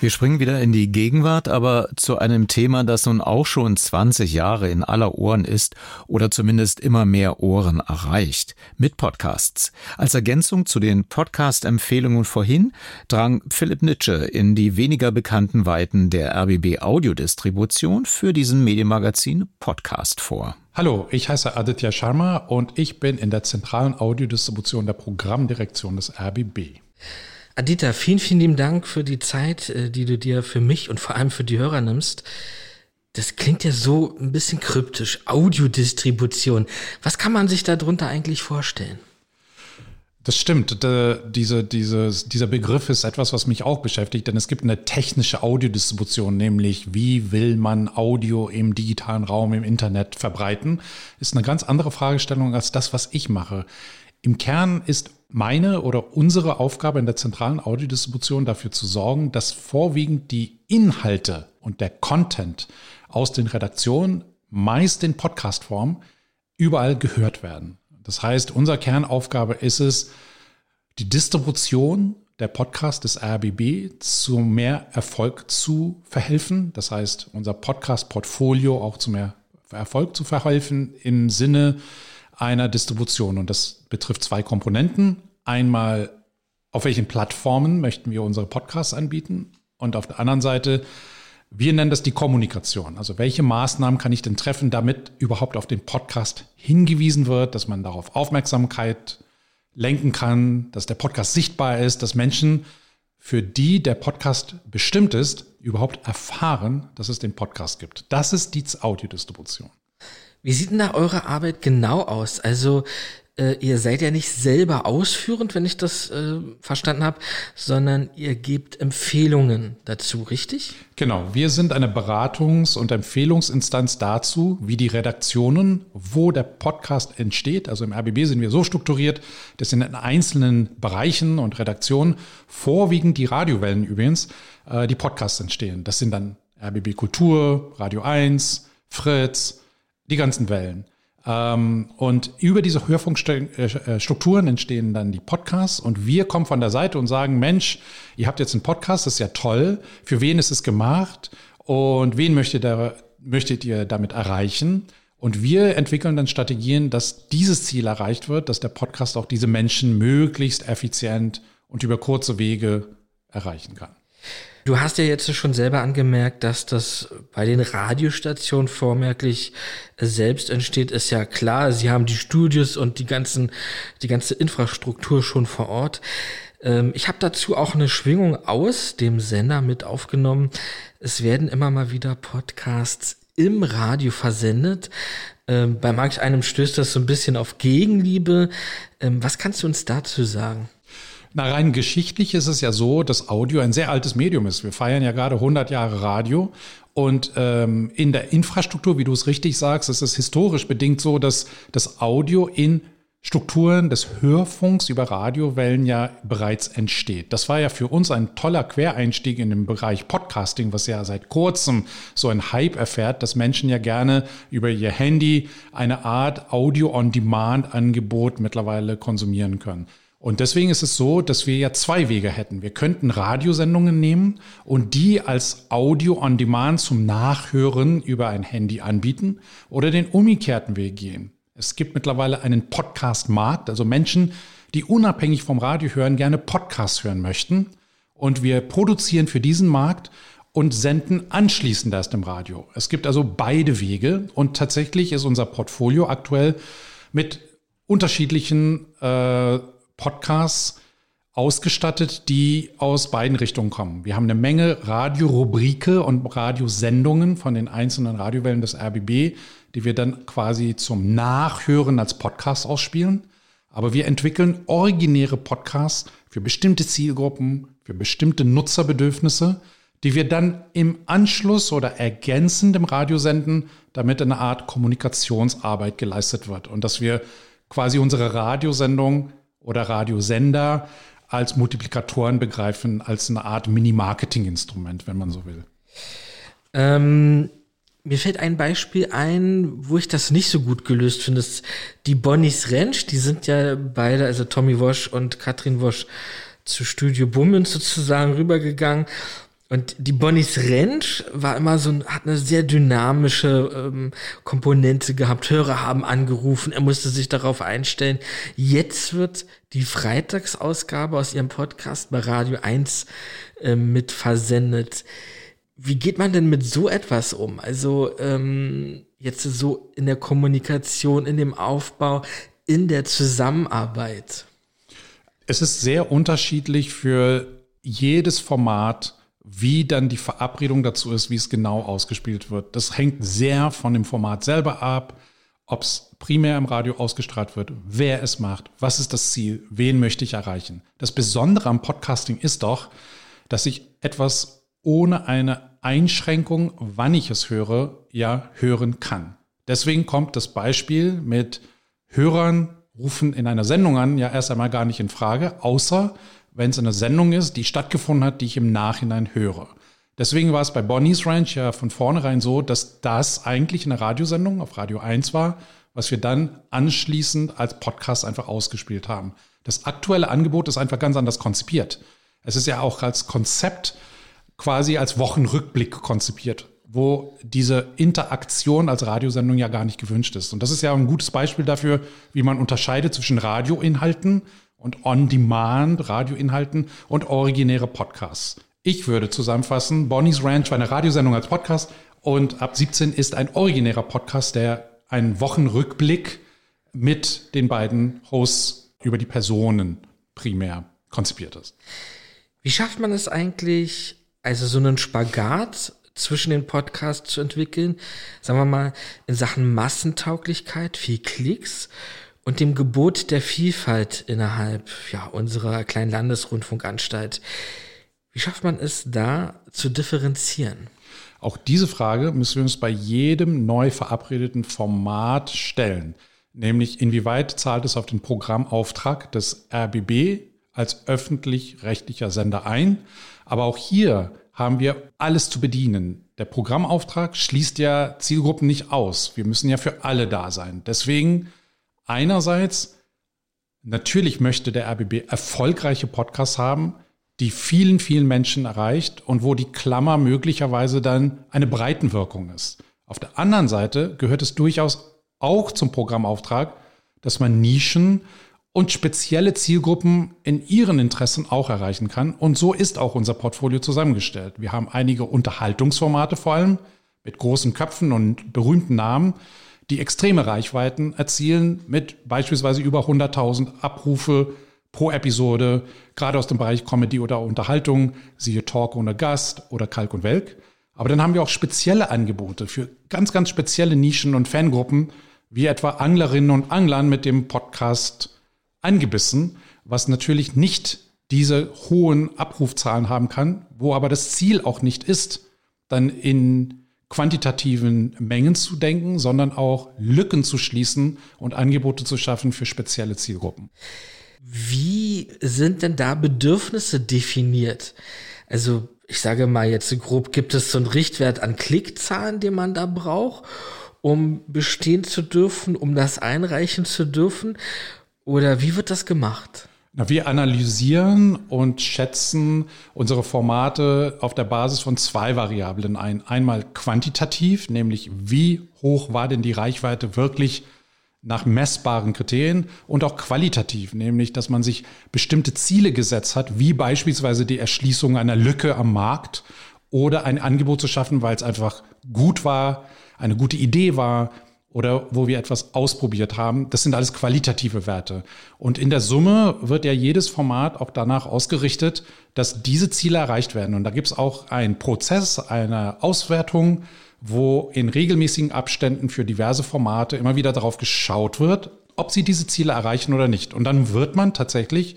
Wir springen wieder in die Gegenwart, aber zu einem Thema, das nun auch schon 20 Jahre in aller Ohren ist oder zumindest immer mehr Ohren erreicht. Mit Podcasts. Als Ergänzung zu den Podcast-Empfehlungen vorhin drang Philipp Nitsche in die weniger bekannten Weiten der RBB Audiodistribution für diesen Medienmagazin Podcast vor. Hallo, ich heiße Aditya Sharma und ich bin in der zentralen Audiodistribution der Programmdirektion des RBB. Adita, vielen, vielen lieben Dank für die Zeit, äh, die du dir für mich und vor allem für die Hörer nimmst. Das klingt ja so ein bisschen kryptisch. Audiodistribution. Was kann man sich darunter eigentlich vorstellen? Das stimmt. Diese, diese, dieser Begriff ist etwas, was mich auch beschäftigt, denn es gibt eine technische Audiodistribution, nämlich wie will man Audio im digitalen Raum, im Internet verbreiten, ist eine ganz andere Fragestellung als das, was ich mache. Im Kern ist meine oder unsere Aufgabe in der zentralen Audiodistribution dafür zu sorgen, dass vorwiegend die Inhalte und der Content aus den Redaktionen, meist in Podcastform, überall gehört werden. Das heißt, unsere Kernaufgabe ist es, die Distribution der Podcast des RBB zu mehr Erfolg zu verhelfen. Das heißt, unser Podcast-Portfolio auch zu mehr Erfolg zu verhelfen im Sinne einer Distribution. Und das betrifft zwei Komponenten. Einmal, auf welchen Plattformen möchten wir unsere Podcasts anbieten? Und auf der anderen Seite, wir nennen das die Kommunikation. Also welche Maßnahmen kann ich denn treffen, damit überhaupt auf den Podcast hingewiesen wird, dass man darauf Aufmerksamkeit lenken kann, dass der Podcast sichtbar ist, dass Menschen, für die der Podcast bestimmt ist, überhaupt erfahren, dass es den Podcast gibt. Das ist die Audiodistribution. Wie sieht denn da eure Arbeit genau aus? Also äh, ihr seid ja nicht selber ausführend, wenn ich das äh, verstanden habe, sondern ihr gebt Empfehlungen dazu, richtig? Genau, wir sind eine Beratungs- und Empfehlungsinstanz dazu, wie die Redaktionen, wo der Podcast entsteht. Also im RBB sind wir so strukturiert, dass in einzelnen Bereichen und Redaktionen, vorwiegend die Radiowellen übrigens, äh, die Podcasts entstehen. Das sind dann RBB Kultur, Radio 1, Fritz, die ganzen Wellen. Ähm, und über diese Hörfunkstrukturen entstehen dann die Podcasts und wir kommen von der Seite und sagen, Mensch, ihr habt jetzt einen Podcast, das ist ja toll. Für wen ist es gemacht und wen möchtet ihr, möchtet ihr damit erreichen? Und wir entwickeln dann Strategien, dass dieses Ziel erreicht wird, dass der Podcast auch diese Menschen möglichst effizient und über kurze Wege erreichen kann. Du hast ja jetzt schon selber angemerkt, dass das bei den Radiostationen vormerklich selbst entsteht, ist ja klar. Sie haben die Studios und die ganzen, die ganze Infrastruktur schon vor Ort. Ähm, ich habe dazu auch eine Schwingung aus dem Sender mit aufgenommen. Es werden immer mal wieder Podcasts im Radio versendet. Ähm, bei manch einem stößt das so ein bisschen auf Gegenliebe. Ähm, was kannst du uns dazu sagen? Na, rein geschichtlich ist es ja so, dass Audio ein sehr altes Medium ist. Wir feiern ja gerade 100 Jahre Radio. Und ähm, in der Infrastruktur, wie du es richtig sagst, ist es historisch bedingt so, dass das Audio in Strukturen des Hörfunks über Radiowellen ja bereits entsteht. Das war ja für uns ein toller Quereinstieg in den Bereich Podcasting, was ja seit kurzem so ein Hype erfährt, dass Menschen ja gerne über ihr Handy eine Art Audio-on-Demand-Angebot mittlerweile konsumieren können. Und deswegen ist es so, dass wir ja zwei Wege hätten. Wir könnten Radiosendungen nehmen und die als Audio on Demand zum Nachhören über ein Handy anbieten oder den umgekehrten Weg gehen. Es gibt mittlerweile einen Podcast-Markt, also Menschen, die unabhängig vom Radio hören, gerne Podcasts hören möchten. Und wir produzieren für diesen Markt und senden anschließend erst im Radio. Es gibt also beide Wege und tatsächlich ist unser Portfolio aktuell mit unterschiedlichen äh, Podcasts ausgestattet, die aus beiden Richtungen kommen. Wir haben eine Menge Radiorubrike und Radiosendungen von den einzelnen Radiowellen des RBB, die wir dann quasi zum Nachhören als Podcast ausspielen. Aber wir entwickeln originäre Podcasts für bestimmte Zielgruppen, für bestimmte Nutzerbedürfnisse, die wir dann im Anschluss oder ergänzend im Radio senden, damit eine Art Kommunikationsarbeit geleistet wird und dass wir quasi unsere Radiosendung oder Radiosender als Multiplikatoren begreifen, als eine Art Mini-Marketing-Instrument, wenn man so will. Ähm, mir fällt ein Beispiel ein, wo ich das nicht so gut gelöst finde. Die Bonnies Ranch, die sind ja beide, also Tommy Wosch und Katrin Wosch, zu Studio Bummen sozusagen rübergegangen. Und die Bonnies Ranch war immer so, hat eine sehr dynamische ähm, Komponente gehabt. Hörer haben angerufen, er musste sich darauf einstellen. Jetzt wird die Freitagsausgabe aus ihrem Podcast bei Radio 1 äh, mit versendet. Wie geht man denn mit so etwas um? Also ähm, jetzt so in der Kommunikation, in dem Aufbau, in der Zusammenarbeit. Es ist sehr unterschiedlich für jedes Format wie dann die Verabredung dazu ist, wie es genau ausgespielt wird. Das hängt sehr von dem Format selber ab, ob es primär im Radio ausgestrahlt wird, wer es macht, was ist das Ziel, wen möchte ich erreichen. Das Besondere am Podcasting ist doch, dass ich etwas ohne eine Einschränkung, wann ich es höre, ja hören kann. Deswegen kommt das Beispiel mit Hörern rufen in einer Sendung an ja erst einmal gar nicht in Frage, außer wenn es eine Sendung ist, die stattgefunden hat, die ich im Nachhinein höre. Deswegen war es bei Bonnie's Ranch ja von vornherein so, dass das eigentlich eine Radiosendung auf Radio 1 war, was wir dann anschließend als Podcast einfach ausgespielt haben. Das aktuelle Angebot ist einfach ganz anders konzipiert. Es ist ja auch als Konzept quasi als Wochenrückblick konzipiert, wo diese Interaktion als Radiosendung ja gar nicht gewünscht ist. Und das ist ja ein gutes Beispiel dafür, wie man unterscheidet zwischen Radioinhalten und On-Demand Radioinhalten und originäre Podcasts. Ich würde zusammenfassen, Bonnie's Ranch war eine Radiosendung als Podcast und ab 17 ist ein originärer Podcast, der einen Wochenrückblick mit den beiden Hosts über die Personen primär konzipiert ist. Wie schafft man es eigentlich, also so einen Spagat zwischen den Podcasts zu entwickeln, sagen wir mal, in Sachen Massentauglichkeit, viel Klicks und dem Gebot der Vielfalt innerhalb ja, unserer kleinen Landesrundfunkanstalt. Wie schafft man es da zu differenzieren? Auch diese Frage müssen wir uns bei jedem neu verabredeten Format stellen. Nämlich, inwieweit zahlt es auf den Programmauftrag des RBB als öffentlich-rechtlicher Sender ein? Aber auch hier haben wir alles zu bedienen. Der Programmauftrag schließt ja Zielgruppen nicht aus. Wir müssen ja für alle da sein. Deswegen einerseits, natürlich möchte der RBB erfolgreiche Podcasts haben, die vielen, vielen Menschen erreicht und wo die Klammer möglicherweise dann eine Breitenwirkung ist. Auf der anderen Seite gehört es durchaus auch zum Programmauftrag, dass man Nischen und spezielle Zielgruppen in ihren Interessen auch erreichen kann. Und so ist auch unser Portfolio zusammengestellt. Wir haben einige Unterhaltungsformate vor allem mit großen Köpfen und berühmten Namen die extreme Reichweiten erzielen mit beispielsweise über 100.000 Abrufe pro Episode, gerade aus dem Bereich Comedy oder Unterhaltung, siehe Talk ohne Gast oder Kalk und Welk. Aber dann haben wir auch spezielle Angebote für ganz, ganz spezielle Nischen und Fangruppen, wie etwa Anglerinnen und Anglern mit dem Podcast Angebissen, was natürlich nicht diese hohen Abrufzahlen haben kann, wo aber das Ziel auch nicht ist, dann in quantitativen Mengen zu denken, sondern auch Lücken zu schließen und Angebote zu schaffen für spezielle Zielgruppen. Wie sind denn da Bedürfnisse definiert? Also ich sage mal jetzt grob, gibt es so einen Richtwert an Klickzahlen, den man da braucht, um bestehen zu dürfen, um das einreichen zu dürfen? Oder wie wird das gemacht? Na, wir analysieren und schätzen unsere Formate auf der Basis von zwei Variablen ein. Einmal quantitativ, nämlich wie hoch war denn die Reichweite wirklich nach messbaren Kriterien und auch qualitativ, nämlich dass man sich bestimmte Ziele gesetzt hat, wie beispielsweise die Erschließung einer Lücke am Markt oder ein Angebot zu schaffen, weil es einfach gut war, eine gute Idee war oder wo wir etwas ausprobiert haben. Das sind alles qualitative Werte. Und in der Summe wird ja jedes Format auch danach ausgerichtet, dass diese Ziele erreicht werden. Und da gibt es auch einen Prozess, eine Auswertung, wo in regelmäßigen Abständen für diverse Formate immer wieder darauf geschaut wird, ob sie diese Ziele erreichen oder nicht. Und dann wird man tatsächlich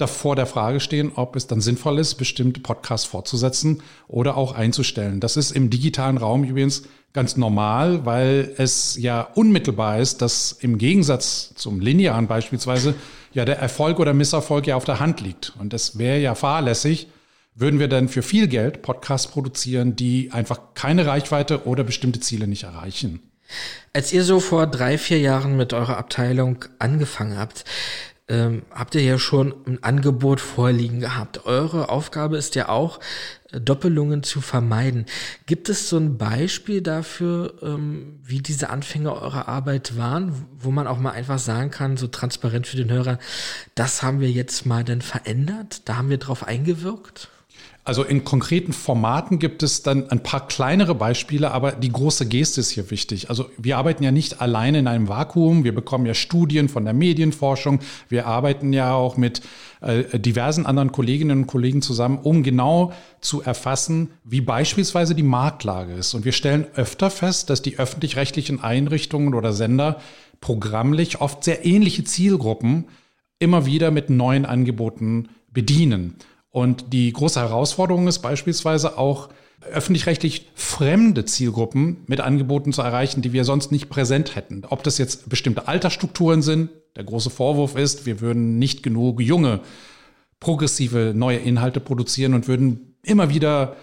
davor der Frage stehen, ob es dann sinnvoll ist, bestimmte Podcasts fortzusetzen oder auch einzustellen. Das ist im digitalen Raum übrigens ganz normal, weil es ja unmittelbar ist, dass im Gegensatz zum linearen beispielsweise ja der Erfolg oder Misserfolg ja auf der Hand liegt. Und es wäre ja fahrlässig, würden wir dann für viel Geld Podcasts produzieren, die einfach keine Reichweite oder bestimmte Ziele nicht erreichen. Als ihr so vor drei, vier Jahren mit eurer Abteilung angefangen habt, ähm, habt ihr ja schon ein Angebot vorliegen gehabt. Eure Aufgabe ist ja auch, äh, Doppelungen zu vermeiden. Gibt es so ein Beispiel dafür, ähm, wie diese Anfänge eurer Arbeit waren, wo man auch mal einfach sagen kann, so transparent für den Hörer, das haben wir jetzt mal dann verändert, da haben wir drauf eingewirkt? Also in konkreten Formaten gibt es dann ein paar kleinere Beispiele, aber die große Geste ist hier wichtig. Also wir arbeiten ja nicht alleine in einem Vakuum. Wir bekommen ja Studien von der Medienforschung. Wir arbeiten ja auch mit äh, diversen anderen Kolleginnen und Kollegen zusammen, um genau zu erfassen, wie beispielsweise die Marktlage ist. Und wir stellen öfter fest, dass die öffentlich-rechtlichen Einrichtungen oder Sender programmlich oft sehr ähnliche Zielgruppen immer wieder mit neuen Angeboten bedienen. Und die große Herausforderung ist beispielsweise auch, öffentlich-rechtlich fremde Zielgruppen mit Angeboten zu erreichen, die wir sonst nicht präsent hätten. Ob das jetzt bestimmte Altersstrukturen sind, der große Vorwurf ist, wir würden nicht genug junge, progressive neue Inhalte produzieren und würden immer wieder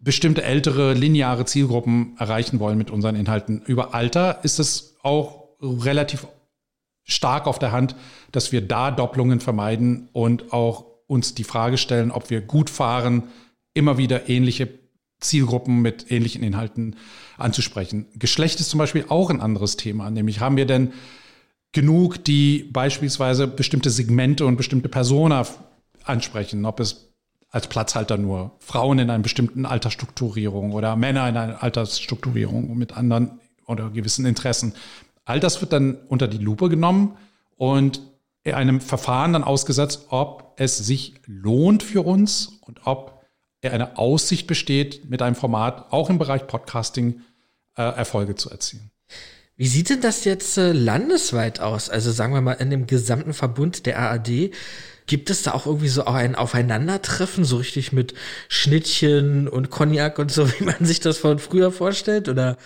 bestimmte ältere, lineare Zielgruppen erreichen wollen mit unseren Inhalten. Über Alter ist es auch relativ stark auf der Hand, dass wir da Doppelungen vermeiden und auch uns die Frage stellen, ob wir gut fahren, immer wieder ähnliche Zielgruppen mit ähnlichen Inhalten anzusprechen. Geschlecht ist zum Beispiel auch ein anderes Thema, nämlich haben wir denn genug, die beispielsweise bestimmte Segmente und bestimmte Persona ansprechen, ob es als Platzhalter nur Frauen in einer bestimmten Altersstrukturierung oder Männer in einer Altersstrukturierung mit anderen oder gewissen Interessen. All das wird dann unter die Lupe genommen und einem Verfahren dann ausgesetzt, ob es sich lohnt für uns und ob eine Aussicht besteht, mit einem Format auch im Bereich Podcasting äh, Erfolge zu erzielen. Wie sieht denn das jetzt äh, landesweit aus? Also sagen wir mal in dem gesamten Verbund der ARD. Gibt es da auch irgendwie so ein Aufeinandertreffen, so richtig mit Schnittchen und Cognac und so, wie man sich das von früher vorstellt? Oder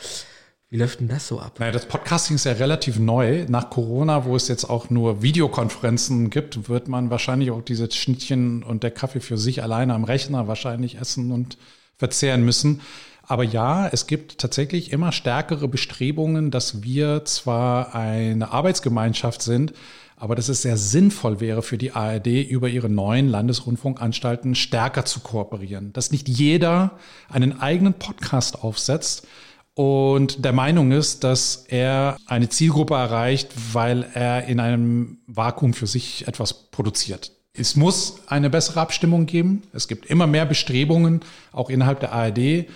wie läuft denn das so ab? Naja, das Podcasting ist ja relativ neu. Nach Corona, wo es jetzt auch nur Videokonferenzen gibt, wird man wahrscheinlich auch diese Schnittchen und der Kaffee für sich alleine am Rechner wahrscheinlich essen und verzehren müssen. Aber ja, es gibt tatsächlich immer stärkere Bestrebungen, dass wir zwar eine Arbeitsgemeinschaft sind, aber dass es sehr sinnvoll wäre für die ARD, über ihre neuen Landesrundfunkanstalten stärker zu kooperieren. Dass nicht jeder einen eigenen Podcast aufsetzt, und der Meinung ist, dass er eine Zielgruppe erreicht, weil er in einem Vakuum für sich etwas produziert. Es muss eine bessere Abstimmung geben. Es gibt immer mehr Bestrebungen, auch innerhalb der ARD,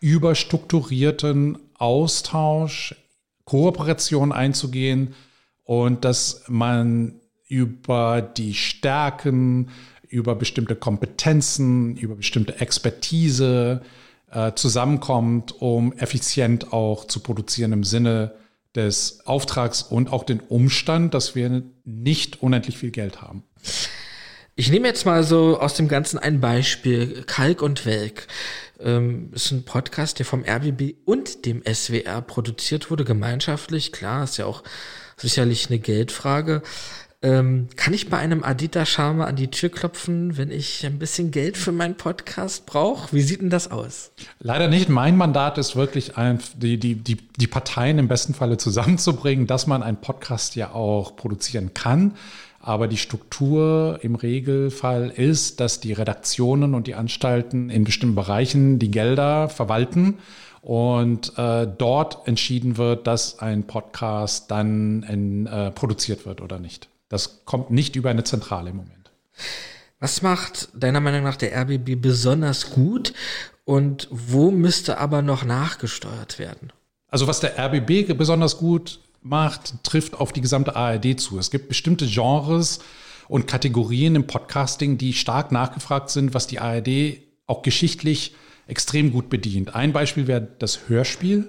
über strukturierten Austausch, Kooperation einzugehen und dass man über die Stärken, über bestimmte Kompetenzen, über bestimmte Expertise, äh, zusammenkommt, um effizient auch zu produzieren im Sinne des Auftrags und auch den Umstand, dass wir nicht unendlich viel Geld haben. Ich nehme jetzt mal so aus dem Ganzen ein Beispiel. Kalk und Welk ähm, ist ein Podcast, der vom RBB und dem SWR produziert wurde, gemeinschaftlich. Klar, ist ja auch sicherlich eine Geldfrage. Ähm, kann ich bei einem Adita Sharma an die Tür klopfen, wenn ich ein bisschen Geld für meinen Podcast brauche? Wie sieht denn das aus? Leider nicht. Mein Mandat ist wirklich, ein, die, die, die, die Parteien im besten Falle zusammenzubringen, dass man einen Podcast ja auch produzieren kann. Aber die Struktur im Regelfall ist, dass die Redaktionen und die Anstalten in bestimmten Bereichen die Gelder verwalten und äh, dort entschieden wird, dass ein Podcast dann in, äh, produziert wird oder nicht. Das kommt nicht über eine Zentrale im Moment. Was macht deiner Meinung nach der RBB besonders gut und wo müsste aber noch nachgesteuert werden? Also was der RBB besonders gut macht, trifft auf die gesamte ARD zu. Es gibt bestimmte Genres und Kategorien im Podcasting, die stark nachgefragt sind, was die ARD auch geschichtlich extrem gut bedient. Ein Beispiel wäre das Hörspiel.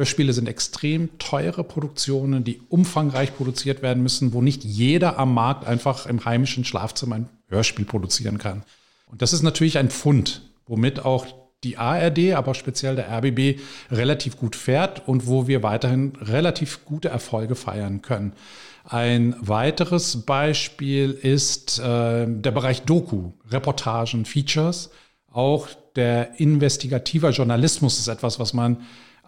Hörspiele sind extrem teure Produktionen, die umfangreich produziert werden müssen, wo nicht jeder am Markt einfach im heimischen Schlafzimmer ein Hörspiel produzieren kann. Und das ist natürlich ein Pfund, womit auch die ARD, aber speziell der RBB relativ gut fährt und wo wir weiterhin relativ gute Erfolge feiern können. Ein weiteres Beispiel ist äh, der Bereich Doku, Reportagen, Features. Auch der investigativer Journalismus ist etwas, was man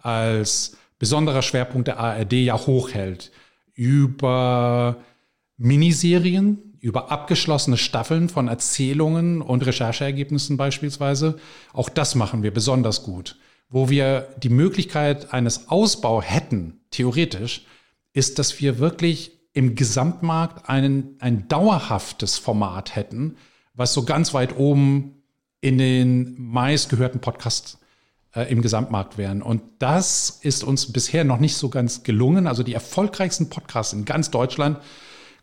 als besonderer Schwerpunkt der ARD ja hochhält. Über Miniserien, über abgeschlossene Staffeln von Erzählungen und Rechercheergebnissen beispielsweise. Auch das machen wir besonders gut. Wo wir die Möglichkeit eines Ausbau hätten, theoretisch, ist, dass wir wirklich im Gesamtmarkt einen, ein dauerhaftes Format hätten, was so ganz weit oben in den meistgehörten Podcasts im Gesamtmarkt wären. Und das ist uns bisher noch nicht so ganz gelungen. Also die erfolgreichsten Podcasts in ganz Deutschland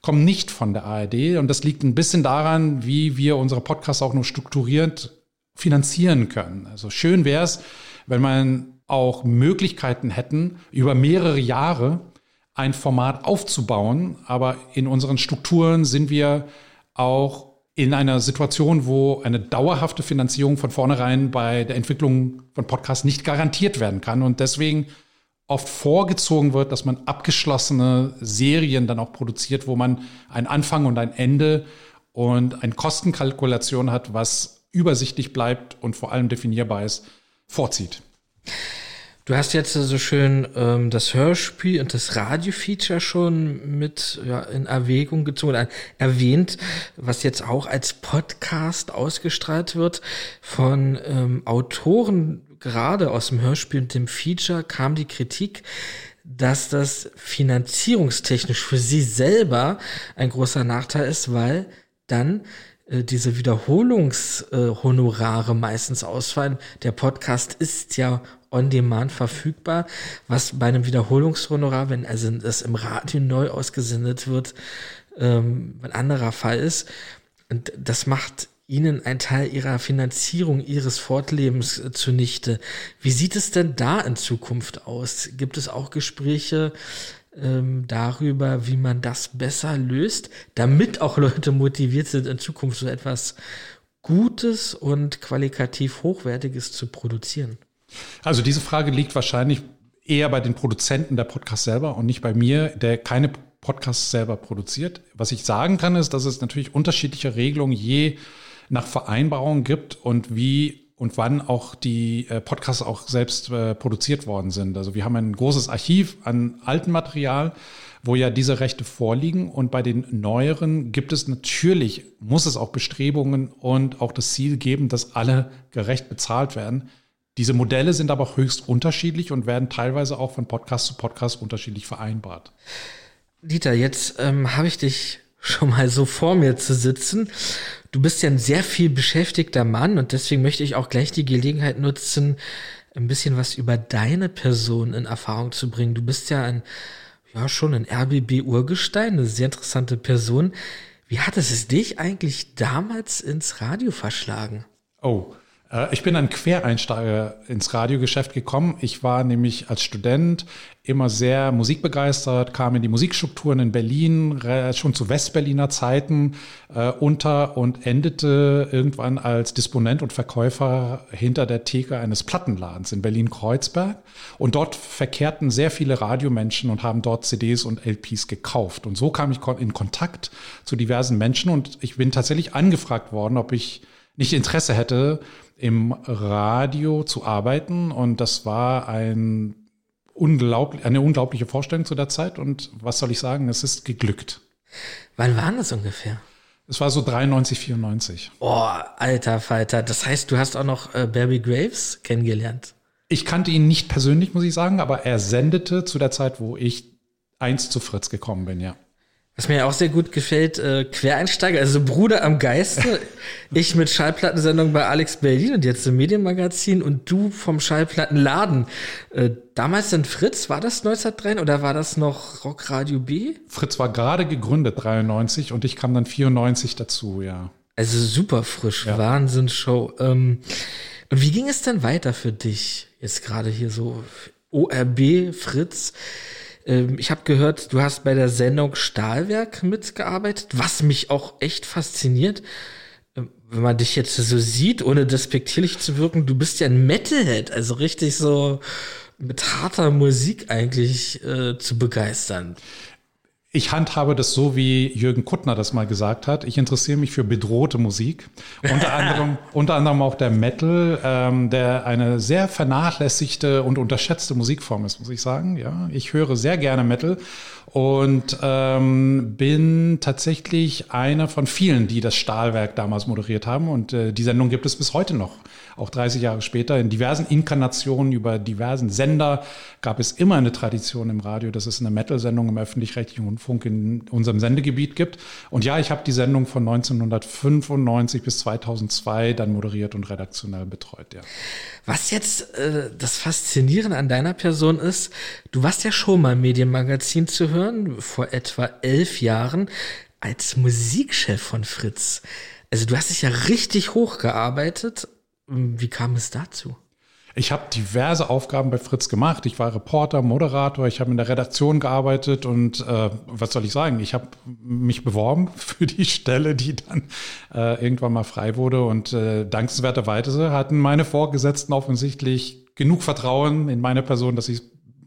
kommen nicht von der ARD. Und das liegt ein bisschen daran, wie wir unsere Podcasts auch nur strukturiert finanzieren können. Also schön wäre es, wenn man auch Möglichkeiten hätten, über mehrere Jahre ein Format aufzubauen. Aber in unseren Strukturen sind wir auch in einer Situation, wo eine dauerhafte Finanzierung von vornherein bei der Entwicklung von Podcasts nicht garantiert werden kann und deswegen oft vorgezogen wird, dass man abgeschlossene Serien dann auch produziert, wo man einen Anfang und ein Ende und eine Kostenkalkulation hat, was übersichtlich bleibt und vor allem definierbar ist, vorzieht. Du hast jetzt so schön ähm, das Hörspiel und das Radiofeature schon mit ja, in Erwägung gezogen, äh, erwähnt, was jetzt auch als Podcast ausgestrahlt wird von ähm, Autoren, gerade aus dem Hörspiel und dem Feature kam die Kritik, dass das finanzierungstechnisch für sie selber ein großer Nachteil ist, weil dann äh, diese Wiederholungshonorare meistens ausfallen. Der Podcast ist ja on demand verfügbar, was bei einem Wiederholungshonorar, wenn also das im Radio neu ausgesendet wird, ähm, ein anderer Fall ist. Und das macht ihnen ein Teil ihrer Finanzierung, ihres Fortlebens äh, zunichte. Wie sieht es denn da in Zukunft aus? Gibt es auch Gespräche ähm, darüber, wie man das besser löst, damit auch Leute motiviert sind, in Zukunft so etwas Gutes und qualitativ Hochwertiges zu produzieren? Also diese Frage liegt wahrscheinlich eher bei den Produzenten der Podcasts selber und nicht bei mir, der keine Podcasts selber produziert. Was ich sagen kann, ist, dass es natürlich unterschiedliche Regelungen je nach Vereinbarung gibt und wie und wann auch die äh, Podcasts auch selbst äh, produziert worden sind. Also wir haben ein großes Archiv an altem Material, wo ja diese Rechte vorliegen. Und bei den neueren gibt es natürlich, muss es auch Bestrebungen und auch das Ziel geben, dass alle gerecht bezahlt werden. Diese Modelle sind aber höchst unterschiedlich und werden teilweise auch von Podcast zu Podcast unterschiedlich vereinbart. Dieter, jetzt ähm, habe ich dich schon mal so vor mir zu sitzen. Du bist ja ein sehr viel beschäftigter Mann und deswegen möchte ich auch gleich die Gelegenheit nutzen, ein bisschen was über deine Person in Erfahrung zu bringen. Du bist ja ein, ja, schon ein RBB-Urgestein, eine sehr interessante Person. Wie hat es dich eigentlich damals ins Radio verschlagen? Oh, ich bin ein Quereinsteiger ins Radiogeschäft gekommen. Ich war nämlich als Student immer sehr musikbegeistert, kam in die Musikstrukturen in Berlin, schon zu Westberliner Zeiten äh, unter und endete irgendwann als Disponent und Verkäufer hinter der Theke eines Plattenladens in Berlin-Kreuzberg. Und dort verkehrten sehr viele Radiomenschen und haben dort CDs und LPs gekauft. Und so kam ich in Kontakt zu diversen Menschen und ich bin tatsächlich angefragt worden, ob ich nicht Interesse hätte, im Radio zu arbeiten. Und das war ein unglaublich, eine unglaubliche Vorstellung zu der Zeit. Und was soll ich sagen, es ist geglückt. Wann war das ungefähr? Es war so 93, 94. Oh, alter Falter. Das heißt, du hast auch noch äh, Barry Graves kennengelernt. Ich kannte ihn nicht persönlich, muss ich sagen, aber er sendete zu der Zeit, wo ich eins zu Fritz gekommen bin, ja. Was mir auch sehr gut gefällt, äh, Quereinsteiger, also Bruder am Geiste. ich mit Schallplattensendung bei Alex Berlin und jetzt im Medienmagazin und du vom Schallplattenladen. Äh, damals in Fritz, war das 1903 oder war das noch Rockradio B? Fritz war gerade gegründet, 93, und ich kam dann 94 dazu, ja. Also super frisch, ja. Wahnsinnsshow. Ähm, und wie ging es denn weiter für dich? Jetzt gerade hier so ORB, Fritz. Ähm, ich habe gehört, du hast bei der Sendung Stahlwerk mitgearbeitet, was mich auch echt fasziniert. Ähm, wenn man dich jetzt so sieht, ohne despektierlich zu wirken, du bist ja ein Metalhead, also richtig so mit harter Musik eigentlich äh, zu begeistern. Ich handhabe das so, wie Jürgen Kuttner das mal gesagt hat. Ich interessiere mich für bedrohte Musik. Unter anderem, unter anderem auch der Metal, ähm, der eine sehr vernachlässigte und unterschätzte Musikform ist, muss ich sagen. Ja, ich höre sehr gerne Metal und ähm, bin tatsächlich einer von vielen, die das Stahlwerk damals moderiert haben. Und äh, die Sendung gibt es bis heute noch auch 30 Jahre später, in diversen Inkarnationen über diversen Sender gab es immer eine Tradition im Radio, dass es eine Metal-Sendung im öffentlich-rechtlichen Rundfunk in unserem Sendegebiet gibt. Und ja, ich habe die Sendung von 1995 bis 2002 dann moderiert und redaktionell betreut, ja. Was jetzt äh, das Faszinierende an deiner Person ist, du warst ja schon mal Medienmagazin zu hören, vor etwa elf Jahren, als Musikchef von Fritz. Also du hast dich ja richtig hochgearbeitet wie kam es dazu? Ich habe diverse Aufgaben bei Fritz gemacht. Ich war Reporter, Moderator, ich habe in der Redaktion gearbeitet und äh, was soll ich sagen? Ich habe mich beworben für die Stelle, die dann äh, irgendwann mal frei wurde. Und äh, dankenswerterweise hatten meine Vorgesetzten offensichtlich genug Vertrauen in meine Person, dass ich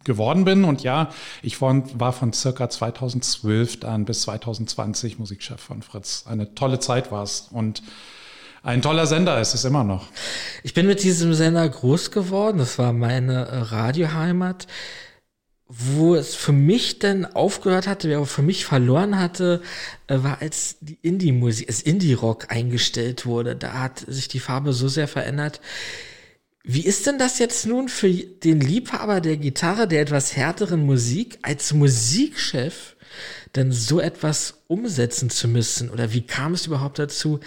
geworden bin. Und ja, ich war von circa 2012 dann bis 2020 Musikchef von Fritz. Eine tolle Zeit war es. Und ein toller Sender ist es immer noch. Ich bin mit diesem Sender groß geworden. Das war meine äh, Radioheimat. Wo es für mich dann aufgehört hatte, wer für mich verloren hatte, äh, war als die Indie-Musik, als Indie-Rock eingestellt wurde. Da hat sich die Farbe so sehr verändert. Wie ist denn das jetzt nun für den Liebhaber der Gitarre, der etwas härteren Musik, als Musikchef denn so etwas umsetzen zu müssen? Oder wie kam es überhaupt dazu,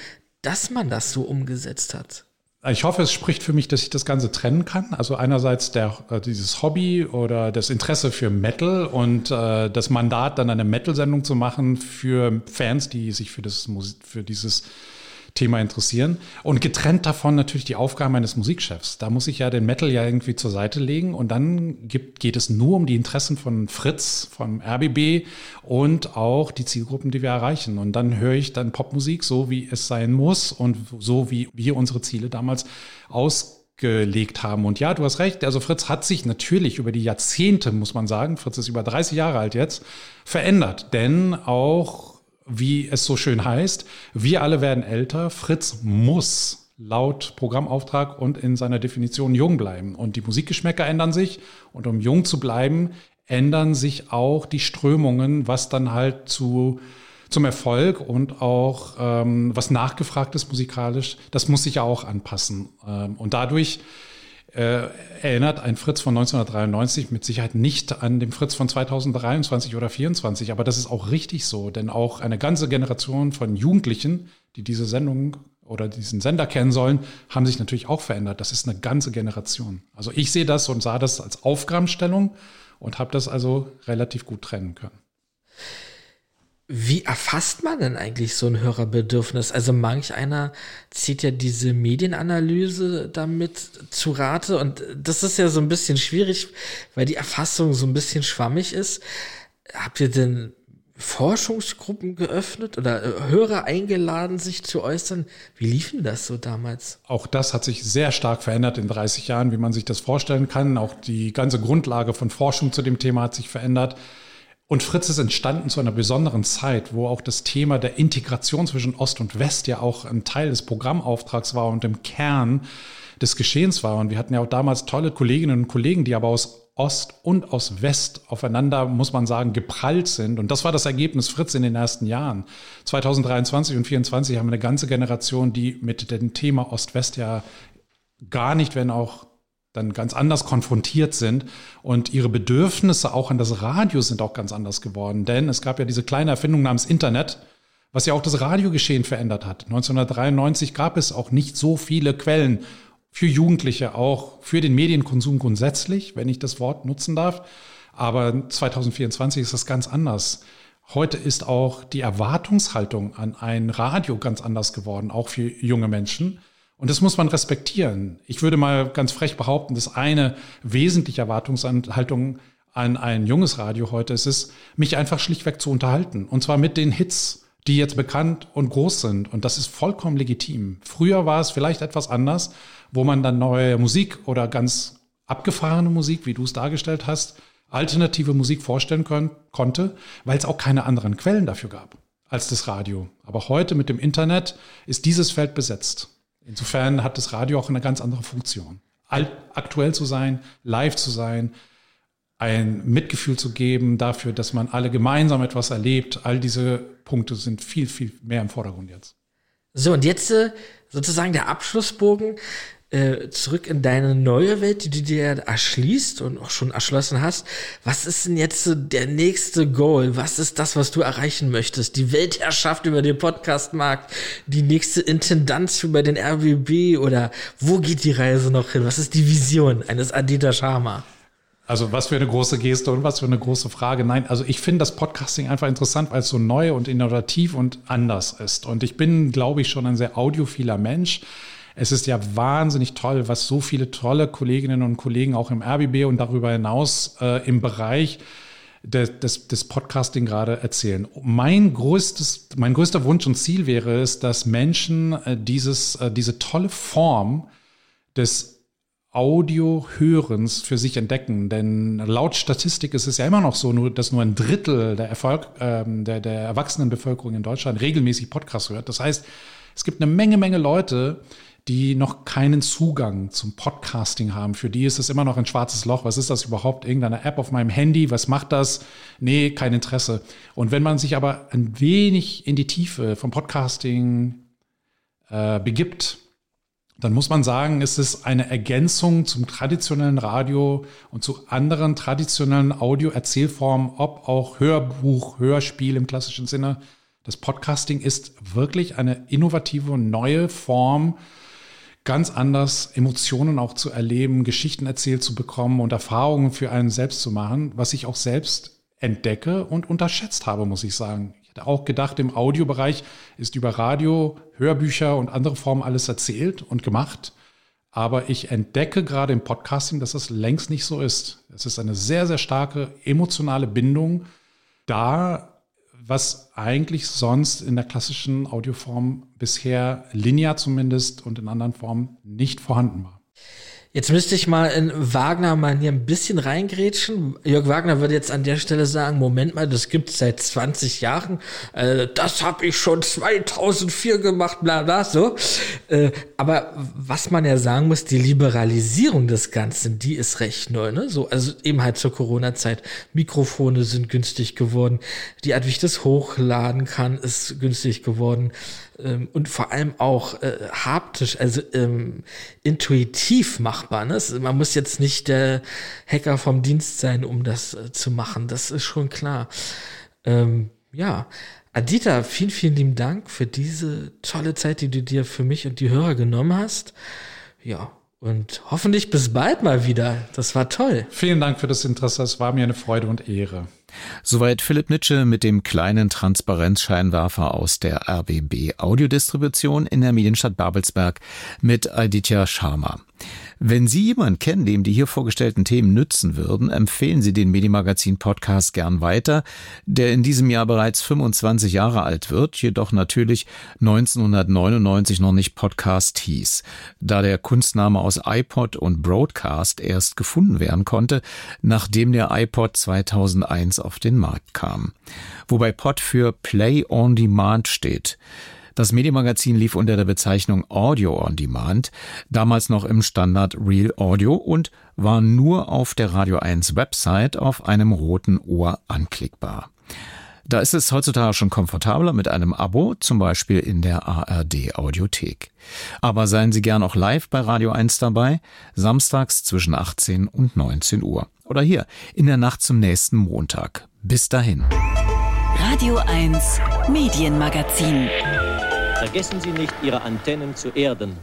dass man das so umgesetzt hat. Ich hoffe, es spricht für mich, dass ich das Ganze trennen kann. Also einerseits der, äh, dieses Hobby oder das Interesse für Metal und äh, das Mandat, dann eine Metal-Sendung zu machen für Fans, die sich für, das, für dieses Thema interessieren. Und getrennt davon natürlich die Aufgabe eines Musikchefs. Da muss ich ja den Metal ja irgendwie zur Seite legen und dann gibt, geht es nur um die Interessen von Fritz, vom RBB und auch die Zielgruppen, die wir erreichen. Und dann höre ich dann Popmusik, so wie es sein muss und so wie wir unsere Ziele damals ausgelegt haben. Und ja, du hast recht. Also Fritz hat sich natürlich über die Jahrzehnte, muss man sagen, Fritz ist über 30 Jahre alt jetzt, verändert. Denn auch wie es so schön heißt, wir alle werden älter. Fritz muss laut Programmauftrag und in seiner Definition jung bleiben. Und die Musikgeschmäcker ändern sich. Und um jung zu bleiben, ändern sich auch die Strömungen, was dann halt zu zum Erfolg und auch ähm, was nachgefragt ist musikalisch, das muss sich ja auch anpassen. Ähm, und dadurch äh, erinnert ein Fritz von 1993 mit Sicherheit nicht an den Fritz von 2023 oder 2024. Aber das ist auch richtig so, denn auch eine ganze Generation von Jugendlichen, die diese Sendung oder diesen Sender kennen sollen, haben sich natürlich auch verändert. Das ist eine ganze Generation. Also ich sehe das und sah das als Aufgabenstellung und habe das also relativ gut trennen können. Wie erfasst man denn eigentlich so ein Hörerbedürfnis? Also manch einer zieht ja diese Medienanalyse damit zu Rate und das ist ja so ein bisschen schwierig, weil die Erfassung so ein bisschen schwammig ist. Habt ihr denn Forschungsgruppen geöffnet oder äh, Hörer eingeladen, sich zu äußern? Wie liefen das so damals? Auch das hat sich sehr stark verändert in 30 Jahren, wie man sich das vorstellen kann. Auch die ganze Grundlage von Forschung zu dem Thema hat sich verändert. Und Fritz ist entstanden zu einer besonderen Zeit, wo auch das Thema der Integration zwischen Ost und West ja auch ein Teil des Programmauftrags war und im Kern des Geschehens war. Und wir hatten ja auch damals tolle Kolleginnen und Kollegen, die aber aus Ost und aus West aufeinander, muss man sagen, geprallt sind. Und das war das Ergebnis Fritz in den ersten Jahren. 2023 und 2024 haben wir eine ganze Generation, die mit dem Thema Ost-West ja gar nicht, wenn auch dann ganz anders konfrontiert sind und ihre Bedürfnisse auch an das Radio sind auch ganz anders geworden. Denn es gab ja diese kleine Erfindung namens Internet, was ja auch das Radiogeschehen verändert hat. 1993 gab es auch nicht so viele Quellen für Jugendliche, auch für den Medienkonsum grundsätzlich, wenn ich das Wort nutzen darf. Aber 2024 ist das ganz anders. Heute ist auch die Erwartungshaltung an ein Radio ganz anders geworden, auch für junge Menschen. Und das muss man respektieren. Ich würde mal ganz frech behaupten, dass eine wesentliche Erwartungshaltung an ein junges Radio heute ist, es, mich einfach schlichtweg zu unterhalten. Und zwar mit den Hits, die jetzt bekannt und groß sind. Und das ist vollkommen legitim. Früher war es vielleicht etwas anders, wo man dann neue Musik oder ganz abgefahrene Musik, wie du es dargestellt hast, alternative Musik vorstellen können, konnte, weil es auch keine anderen Quellen dafür gab als das Radio. Aber heute mit dem Internet ist dieses Feld besetzt. Insofern hat das Radio auch eine ganz andere Funktion. aktuell zu sein, live zu sein, ein Mitgefühl zu geben dafür, dass man alle gemeinsam etwas erlebt. All diese Punkte sind viel, viel mehr im Vordergrund jetzt. So, und jetzt äh, sozusagen der Abschlussbogen äh, zurück in deine neue Welt, die du dir erschließt und auch schon erschlossen hast. Was ist denn jetzt so der nächste Goal? Was ist das, was du erreichen möchtest? Die Weltherrschaft über den Podcastmarkt, die nächste Intendanz über den RBB oder wo geht die Reise noch hin? Was ist die Vision eines Adita Sharma? Also was für eine große Geste und was für eine große Frage. Nein, also ich finde das Podcasting einfach interessant, weil es so neu und innovativ und anders ist. Und ich bin, glaube ich, schon ein sehr audiophiler Mensch. Es ist ja wahnsinnig toll, was so viele tolle Kolleginnen und Kollegen auch im RBB und darüber hinaus äh, im Bereich des, des, des Podcasting gerade erzählen. Mein größtes, mein größter Wunsch und Ziel wäre es, dass Menschen äh, dieses, äh, diese tolle Form des Audio-Hörens für sich entdecken. Denn laut Statistik ist es ja immer noch so, nur, dass nur ein Drittel der, Erfolg, ähm, der, der Erwachsenenbevölkerung in Deutschland regelmäßig Podcasts hört. Das heißt, es gibt eine Menge, Menge Leute, die noch keinen Zugang zum Podcasting haben. Für die ist es immer noch ein schwarzes Loch. Was ist das überhaupt? Irgendeine App auf meinem Handy? Was macht das? Nee, kein Interesse. Und wenn man sich aber ein wenig in die Tiefe vom Podcasting äh, begibt, dann muss man sagen, es ist eine Ergänzung zum traditionellen Radio und zu anderen traditionellen Audio-Erzählformen, ob auch Hörbuch, Hörspiel im klassischen Sinne. Das Podcasting ist wirklich eine innovative und neue Form, ganz anders Emotionen auch zu erleben, Geschichten erzählt zu bekommen und Erfahrungen für einen selbst zu machen, was ich auch selbst entdecke und unterschätzt habe, muss ich sagen. Ich hätte auch gedacht, im Audiobereich ist über Radio, Hörbücher und andere Formen alles erzählt und gemacht. Aber ich entdecke gerade im Podcasting, dass das längst nicht so ist. Es ist eine sehr, sehr starke emotionale Bindung da, was eigentlich sonst in der klassischen Audioform bisher linear zumindest und in anderen Formen nicht vorhanden war. Jetzt müsste ich mal in Wagner mal hier ein bisschen reingrätschen. Jörg Wagner würde jetzt an der Stelle sagen, Moment mal, das gibt's seit 20 Jahren. Äh, das habe ich schon 2004 gemacht, bla bla, so. Äh, aber was man ja sagen muss, die Liberalisierung des Ganzen, die ist recht neu, ne? So, also eben halt zur Corona-Zeit. Mikrofone sind günstig geworden. Die Art, wie ich das hochladen kann, ist günstig geworden ähm, und vor allem auch äh, haptisch, also ähm, intuitiv machbar. Ne? Man muss jetzt nicht der Hacker vom Dienst sein, um das äh, zu machen. Das ist schon klar. Ähm, ja, Adita, vielen, vielen lieben Dank für diese tolle Zeit, die du dir für mich und die Hörer genommen hast. Ja, und hoffentlich bis bald mal wieder. Das war toll. Vielen Dank für das Interesse. Es war mir eine Freude und Ehre. Soweit Philipp Nitsche mit dem kleinen Transparenzscheinwerfer aus der RBB Audiodistribution in der Medienstadt Babelsberg mit Aditya Sharma. Wenn Sie jemanden kennen, dem die hier vorgestellten Themen nützen würden, empfehlen Sie den Medimagazin Podcast gern weiter, der in diesem Jahr bereits 25 Jahre alt wird, jedoch natürlich 1999 noch nicht Podcast hieß, da der Kunstname aus iPod und Broadcast erst gefunden werden konnte, nachdem der iPod 2001 auf den Markt kam. Wobei Pod für Play on Demand steht. Das Medienmagazin lief unter der Bezeichnung Audio on Demand, damals noch im Standard Real Audio und war nur auf der Radio 1 Website auf einem roten Ohr anklickbar. Da ist es heutzutage schon komfortabler mit einem Abo, zum Beispiel in der ARD Audiothek. Aber seien Sie gern auch live bei Radio 1 dabei, samstags zwischen 18 und 19 Uhr. Oder hier, in der Nacht zum nächsten Montag. Bis dahin. Radio 1 Medienmagazin. Vergessen Sie nicht, Ihre Antennen zu erden.